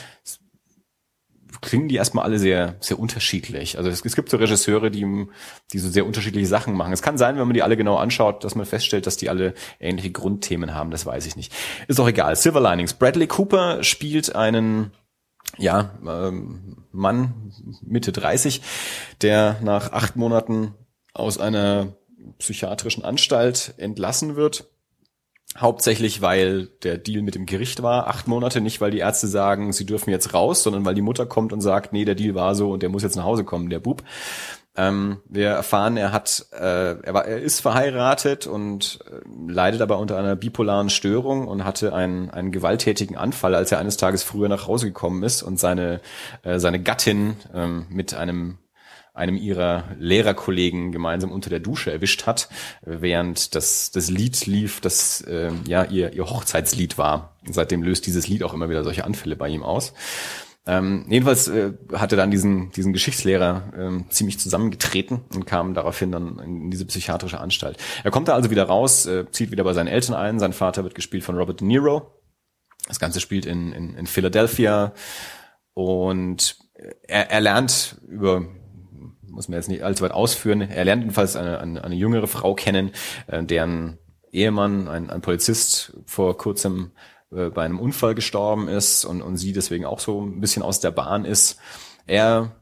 klingen die erstmal alle sehr, sehr unterschiedlich. Also es, es gibt so Regisseure, die, die so sehr unterschiedliche Sachen machen. Es kann sein, wenn man die alle genau anschaut, dass man feststellt, dass die alle ähnliche Grundthemen haben. Das weiß ich nicht. Ist auch egal. Silver Linings. Bradley Cooper spielt einen, ja, ähm, Mann Mitte 30, der nach acht Monaten aus einer psychiatrischen Anstalt entlassen wird Hauptsächlich, weil der Deal mit dem Gericht war, acht Monate, nicht weil die Ärzte sagen, sie dürfen jetzt raus, sondern weil die Mutter kommt und sagt, nee, der Deal war so und der muss jetzt nach Hause kommen, der Bub. Ähm, wir erfahren, er hat, äh, er, war, er ist verheiratet und äh, leidet aber unter einer bipolaren Störung und hatte einen, einen gewalttätigen Anfall, als er eines Tages früher nach Hause gekommen ist und seine, äh, seine Gattin ähm, mit einem einem ihrer Lehrerkollegen gemeinsam unter der Dusche erwischt hat, während das, das Lied lief, das äh, ja ihr, ihr Hochzeitslied war. Seitdem löst dieses Lied auch immer wieder solche Anfälle bei ihm aus. Ähm, jedenfalls äh, hat er dann diesen, diesen Geschichtslehrer ähm, ziemlich zusammengetreten und kam daraufhin dann in diese psychiatrische Anstalt. Er kommt da also wieder raus, äh, zieht wieder bei seinen Eltern ein. Sein Vater wird gespielt von Robert De Niro. Das Ganze spielt in, in, in Philadelphia und er, er lernt über muss man jetzt nicht allzu weit ausführen. Er lernt jedenfalls eine, eine, eine jüngere Frau kennen, äh, deren Ehemann, ein, ein Polizist, vor kurzem äh, bei einem Unfall gestorben ist und, und sie deswegen auch so ein bisschen aus der Bahn ist. Er,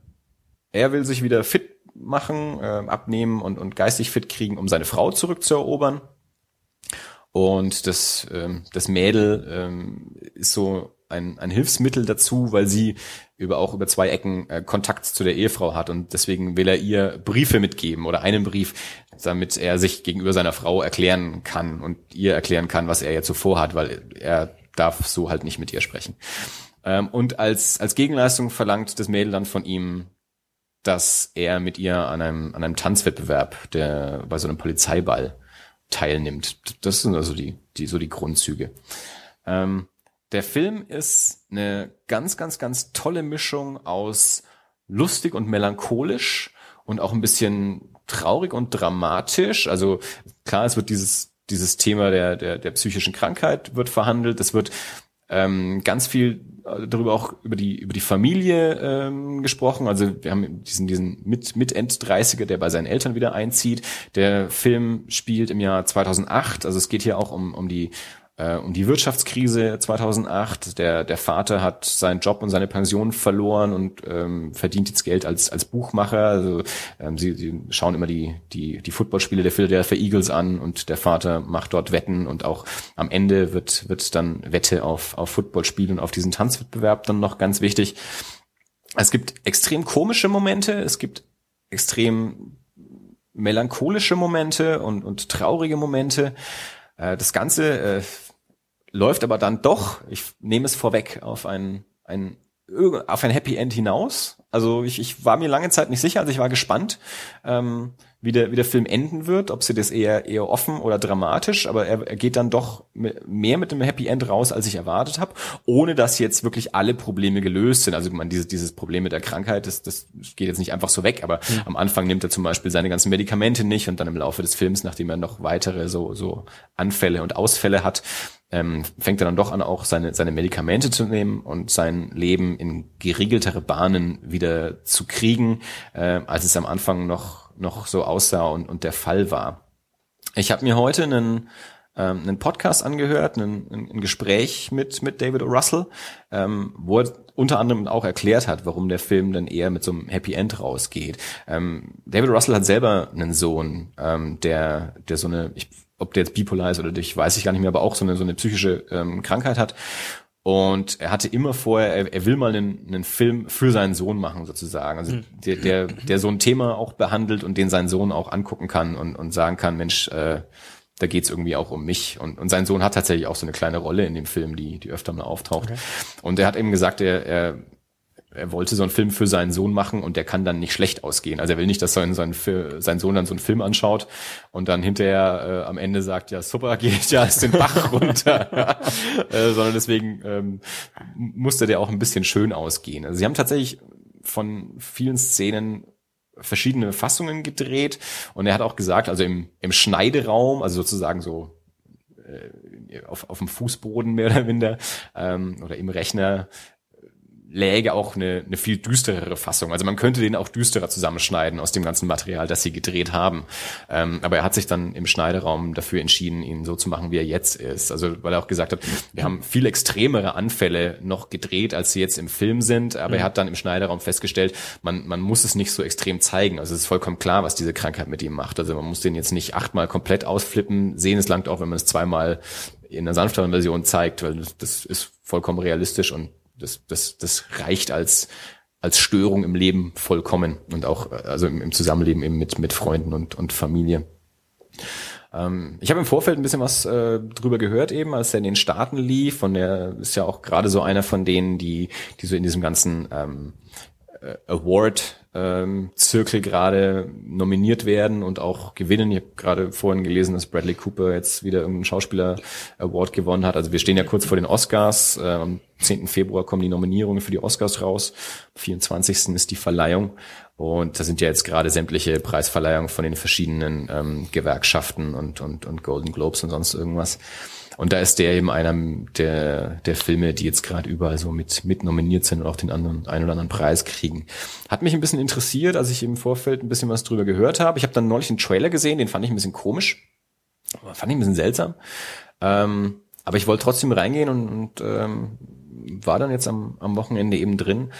er will sich wieder fit machen, äh, abnehmen und, und geistig fit kriegen, um seine Frau zurückzuerobern. Und das, ähm, das Mädel ähm, ist so ein, ein Hilfsmittel dazu, weil sie über auch über zwei Ecken äh, Kontakt zu der Ehefrau hat und deswegen will er ihr Briefe mitgeben oder einen Brief, damit er sich gegenüber seiner Frau erklären kann und ihr erklären kann, was er jetzt so vorhat, weil er darf so halt nicht mit ihr sprechen. Ähm, und als als Gegenleistung verlangt das Mädel dann von ihm, dass er mit ihr an einem an einem Tanzwettbewerb, der bei so einem Polizeiball teilnimmt. Das sind also die die so die Grundzüge. Ähm, der Film ist eine ganz, ganz, ganz tolle Mischung aus lustig und melancholisch und auch ein bisschen traurig und dramatisch. Also klar, es wird dieses, dieses Thema der, der, der psychischen Krankheit wird verhandelt. Es wird ähm, ganz viel äh, darüber auch über die über die Familie ähm, gesprochen. Also wir haben diesen diesen mit mit End 30er, der bei seinen Eltern wieder einzieht. Der Film spielt im Jahr 2008. Also es geht hier auch um um die äh, um die Wirtschaftskrise 2008. Der, der Vater hat seinen Job und seine Pension verloren und ähm, verdient jetzt Geld als, als Buchmacher. Also ähm, sie, sie schauen immer die, die, die Footballspiele der Philadelphia Eagles an und der Vater macht dort Wetten und auch am Ende wird, wird dann Wette auf, auf Footballspiele und auf diesen Tanzwettbewerb dann noch ganz wichtig. Es gibt extrem komische Momente, es gibt extrem melancholische Momente und, und traurige Momente. Äh, das Ganze äh, läuft aber dann doch, ich nehme es vorweg, auf ein, ein auf ein Happy End hinaus. Also ich, ich war mir lange Zeit nicht sicher, also ich war gespannt, ähm, wie, der, wie der Film enden wird, ob sie das eher eher offen oder dramatisch, aber er, er geht dann doch mehr mit einem Happy End raus, als ich erwartet habe, ohne dass jetzt wirklich alle Probleme gelöst sind. Also man dieses, dieses Problem mit der Krankheit, das, das geht jetzt nicht einfach so weg, aber mhm. am Anfang nimmt er zum Beispiel seine ganzen Medikamente nicht und dann im Laufe des Films, nachdem er noch weitere so, so Anfälle und Ausfälle hat, ähm, fängt er dann doch an, auch seine, seine Medikamente zu nehmen und sein Leben in geregeltere Bahnen wieder zu kriegen, äh, als es am Anfang noch, noch so aussah und, und der Fall war. Ich habe mir heute einen, ähm, einen Podcast angehört, einen, ein Gespräch mit, mit David O. Russell, ähm, wo er unter anderem auch erklärt hat, warum der Film dann eher mit so einem Happy End rausgeht. Ähm, David Russell hat selber einen Sohn, ähm, der, der so eine, ich ob der jetzt bipolar ist oder dich, weiß ich gar nicht mehr, aber auch so eine, so eine psychische ähm, Krankheit hat. Und er hatte immer vorher, er, er will mal einen, einen Film für seinen Sohn machen, sozusagen. Also mhm. der, der, der so ein Thema auch behandelt und den sein Sohn auch angucken kann und, und sagen kann, Mensch, äh, da geht's irgendwie auch um mich. Und, und sein Sohn hat tatsächlich auch so eine kleine Rolle in dem Film, die, die öfter mal auftaucht. Okay. Und er hat eben gesagt, er, er er wollte so einen Film für seinen Sohn machen und der kann dann nicht schlecht ausgehen. Also er will nicht, dass sein, sein, sein Sohn dann so einen Film anschaut und dann hinterher äh, am Ende sagt, ja super, geht ja ist den Bach runter. äh, sondern deswegen ähm, musste der auch ein bisschen schön ausgehen. Also sie haben tatsächlich von vielen Szenen verschiedene Fassungen gedreht und er hat auch gesagt, also im, im Schneideraum, also sozusagen so äh, auf, auf dem Fußboden mehr oder minder ähm, oder im Rechner läge auch eine, eine viel düsterere Fassung. Also man könnte den auch düsterer zusammenschneiden aus dem ganzen Material, das sie gedreht haben. Ähm, aber er hat sich dann im Schneideraum dafür entschieden, ihn so zu machen, wie er jetzt ist. Also weil er auch gesagt hat, wir haben viel extremere Anfälle noch gedreht, als sie jetzt im Film sind. Aber mhm. er hat dann im Schneideraum festgestellt, man, man muss es nicht so extrem zeigen. Also es ist vollkommen klar, was diese Krankheit mit ihm macht. Also man muss den jetzt nicht achtmal komplett ausflippen. Sehen es langt auch, wenn man es zweimal in einer sanfteren Version zeigt, weil das, das ist vollkommen realistisch und das, das, das reicht als als Störung im Leben vollkommen und auch also im, im Zusammenleben eben mit mit Freunden und und Familie. Ähm, ich habe im Vorfeld ein bisschen was äh, drüber gehört eben, als er in den Staaten lief. Und er ist ja auch gerade so einer von denen, die die so in diesem ganzen ähm, äh, Award ähm, gerade nominiert werden und auch gewinnen. Ich habe gerade vorhin gelesen, dass Bradley Cooper jetzt wieder irgendeinen Schauspieler Award gewonnen hat. Also wir stehen ja kurz vor den Oscars. Äh, am 10. Februar kommen die Nominierungen für die Oscars raus. Am 24. ist die Verleihung. Und da sind ja jetzt gerade sämtliche Preisverleihungen von den verschiedenen ähm, Gewerkschaften und, und, und Golden Globes und sonst irgendwas. Und da ist der eben einer der, der Filme, die jetzt gerade überall so mit, mit nominiert sind und auch den anderen, einen oder anderen Preis kriegen. Hat mich ein bisschen interessiert, als ich im Vorfeld ein bisschen was drüber gehört habe. Ich habe dann neulich einen Trailer gesehen, den fand ich ein bisschen komisch. Fand ich ein bisschen seltsam. Ähm, aber ich wollte trotzdem reingehen und, und ähm, war dann jetzt am, am Wochenende eben drin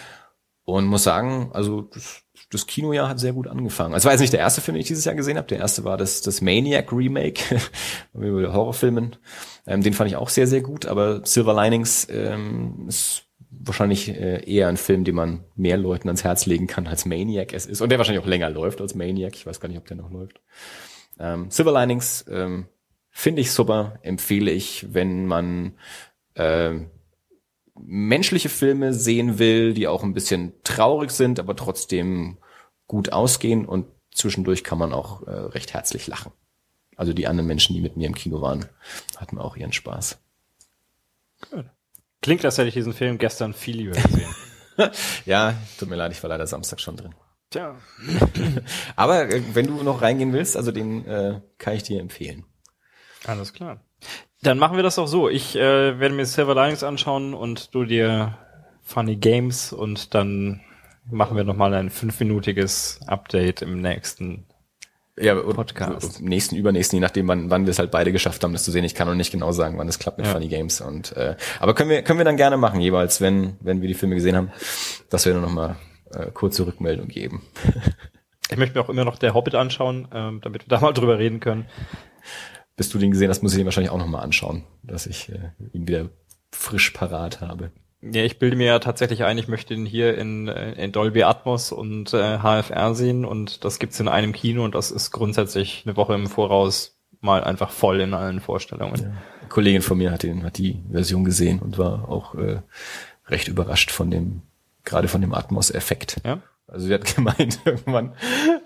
und muss sagen, also das, das Kinojahr hat sehr gut angefangen. Es war jetzt nicht der erste Film, den ich dieses Jahr gesehen habe. Der erste war das, das Maniac Remake über Horrorfilmen. Ähm, den fand ich auch sehr, sehr gut. Aber Silver Linings ähm, ist wahrscheinlich äh, eher ein Film, den man mehr Leuten ans Herz legen kann, als Maniac es ist. Und der wahrscheinlich auch länger läuft als Maniac. Ich weiß gar nicht, ob der noch läuft. Ähm, Silver Linings ähm, finde ich super, empfehle ich, wenn man äh, menschliche Filme sehen will, die auch ein bisschen traurig sind, aber trotzdem gut ausgehen und zwischendurch kann man auch äh, recht herzlich lachen. Also die anderen Menschen, die mit mir im Kino waren, hatten auch ihren Spaß. Gut. Klingt, als hätte ich diesen Film gestern viel lieber gesehen. ja, tut mir leid, ich war leider Samstag schon drin. Tja. Aber äh, wenn du noch reingehen willst, also den äh, kann ich dir empfehlen. Alles klar. Dann machen wir das auch so. Ich äh, werde mir Silver Linings anschauen und du dir Funny Games und dann machen wir nochmal ein fünfminütiges Update im nächsten ja, Podcast. Nächsten, übernächsten, je nachdem, wann, wann wir es halt beide geschafft haben, das zu sehen. Ich kann noch nicht genau sagen, wann es klappt mit ja. Funny Games. Und äh, aber können wir können wir dann gerne machen, jeweils, wenn wenn wir die Filme gesehen haben, dass wir dann nochmal äh, kurze Rückmeldung geben. ich möchte mir auch immer noch der Hobbit anschauen, äh, damit wir da mal drüber reden können bis du den gesehen hast, muss ich den wahrscheinlich auch nochmal anschauen, dass ich äh, ihn wieder frisch parat habe. Ja, ich bilde mir ja tatsächlich ein, ich möchte ihn hier in, äh, in Dolby Atmos und äh, HFR sehen und das gibt's in einem Kino und das ist grundsätzlich eine Woche im Voraus mal einfach voll in allen Vorstellungen. Ja. Eine Kollegin von mir hat, den, hat die Version gesehen und war auch äh, recht überrascht von dem, gerade von dem Atmos-Effekt. Ja? Also sie hat gemeint, irgendwann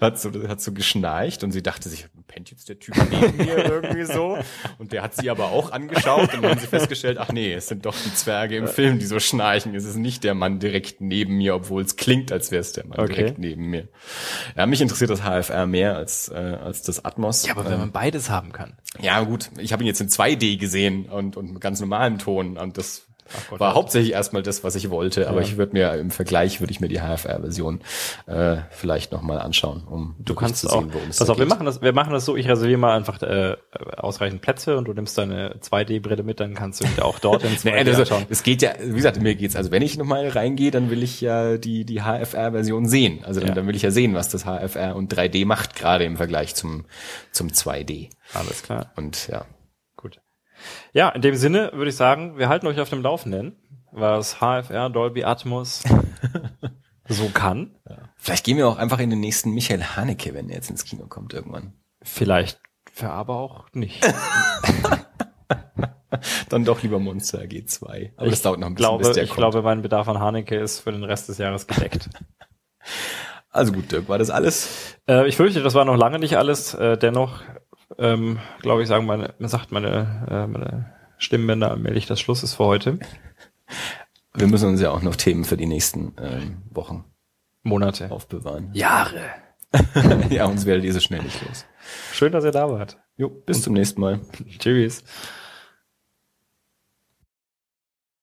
hat so, hat so geschnarcht und sie dachte sich, pennt jetzt der Typ neben mir irgendwie so? Und der hat sie aber auch angeschaut und dann haben sie festgestellt, ach nee, es sind doch die Zwerge im Film, die so schnarchen. Es ist nicht der Mann direkt neben mir, obwohl es klingt, als wäre es der Mann okay. direkt neben mir. Ja, mich interessiert das HFR mehr als, äh, als das Atmos. Ja, aber wenn man beides haben kann. Ja, gut, ich habe ihn jetzt in 2D gesehen und, und mit ganz normalem Ton und das Gott, war hauptsächlich erstmal das, was ich wollte, ja. aber ich würde mir im Vergleich würde ich mir die HFR-Version äh, vielleicht nochmal anschauen, um du kannst zu sehen, worum es Pass auf, wir machen das, wir machen das so, ich reserviere mal einfach äh, ausreichend Plätze und du nimmst deine 2D-Brille mit, dann kannst du auch dort in 2D nee, also, anschauen. Es geht ja, wie gesagt, mir geht's, also wenn ich nochmal reingehe, dann will ich ja die die HFR-Version sehen. Also dann, ja. dann will ich ja sehen, was das HFR und 3D macht, gerade im Vergleich zum zum 2D. Alles klar. Und ja, ja, in dem Sinne würde ich sagen, wir halten euch auf dem Laufenden, was HFR Dolby Atmos so kann. Ja. Vielleicht gehen wir auch einfach in den nächsten Michael Haneke, wenn er jetzt ins Kino kommt irgendwann. Vielleicht, aber auch nicht. Dann doch lieber Monster G2. Aber ich das dauert noch ein bisschen, glaube, bis der Ich kommt. glaube, mein Bedarf an Haneke ist für den Rest des Jahres gedeckt. Also gut, Dirk, war das alles? Äh, ich fürchte, das war noch lange nicht alles. Äh, dennoch ähm, glaube ich, sagen meine, man sagt meine, äh, meine Stimmbänder allmählich, das Schluss ist für heute. Wir müssen uns ja auch noch Themen für die nächsten ähm, Wochen, Monate aufbewahren. Jahre. ja, uns ihr so schnell nicht los. Schön, dass ihr da wart. Jo, bis Und zum nächsten Mal. Tschüss.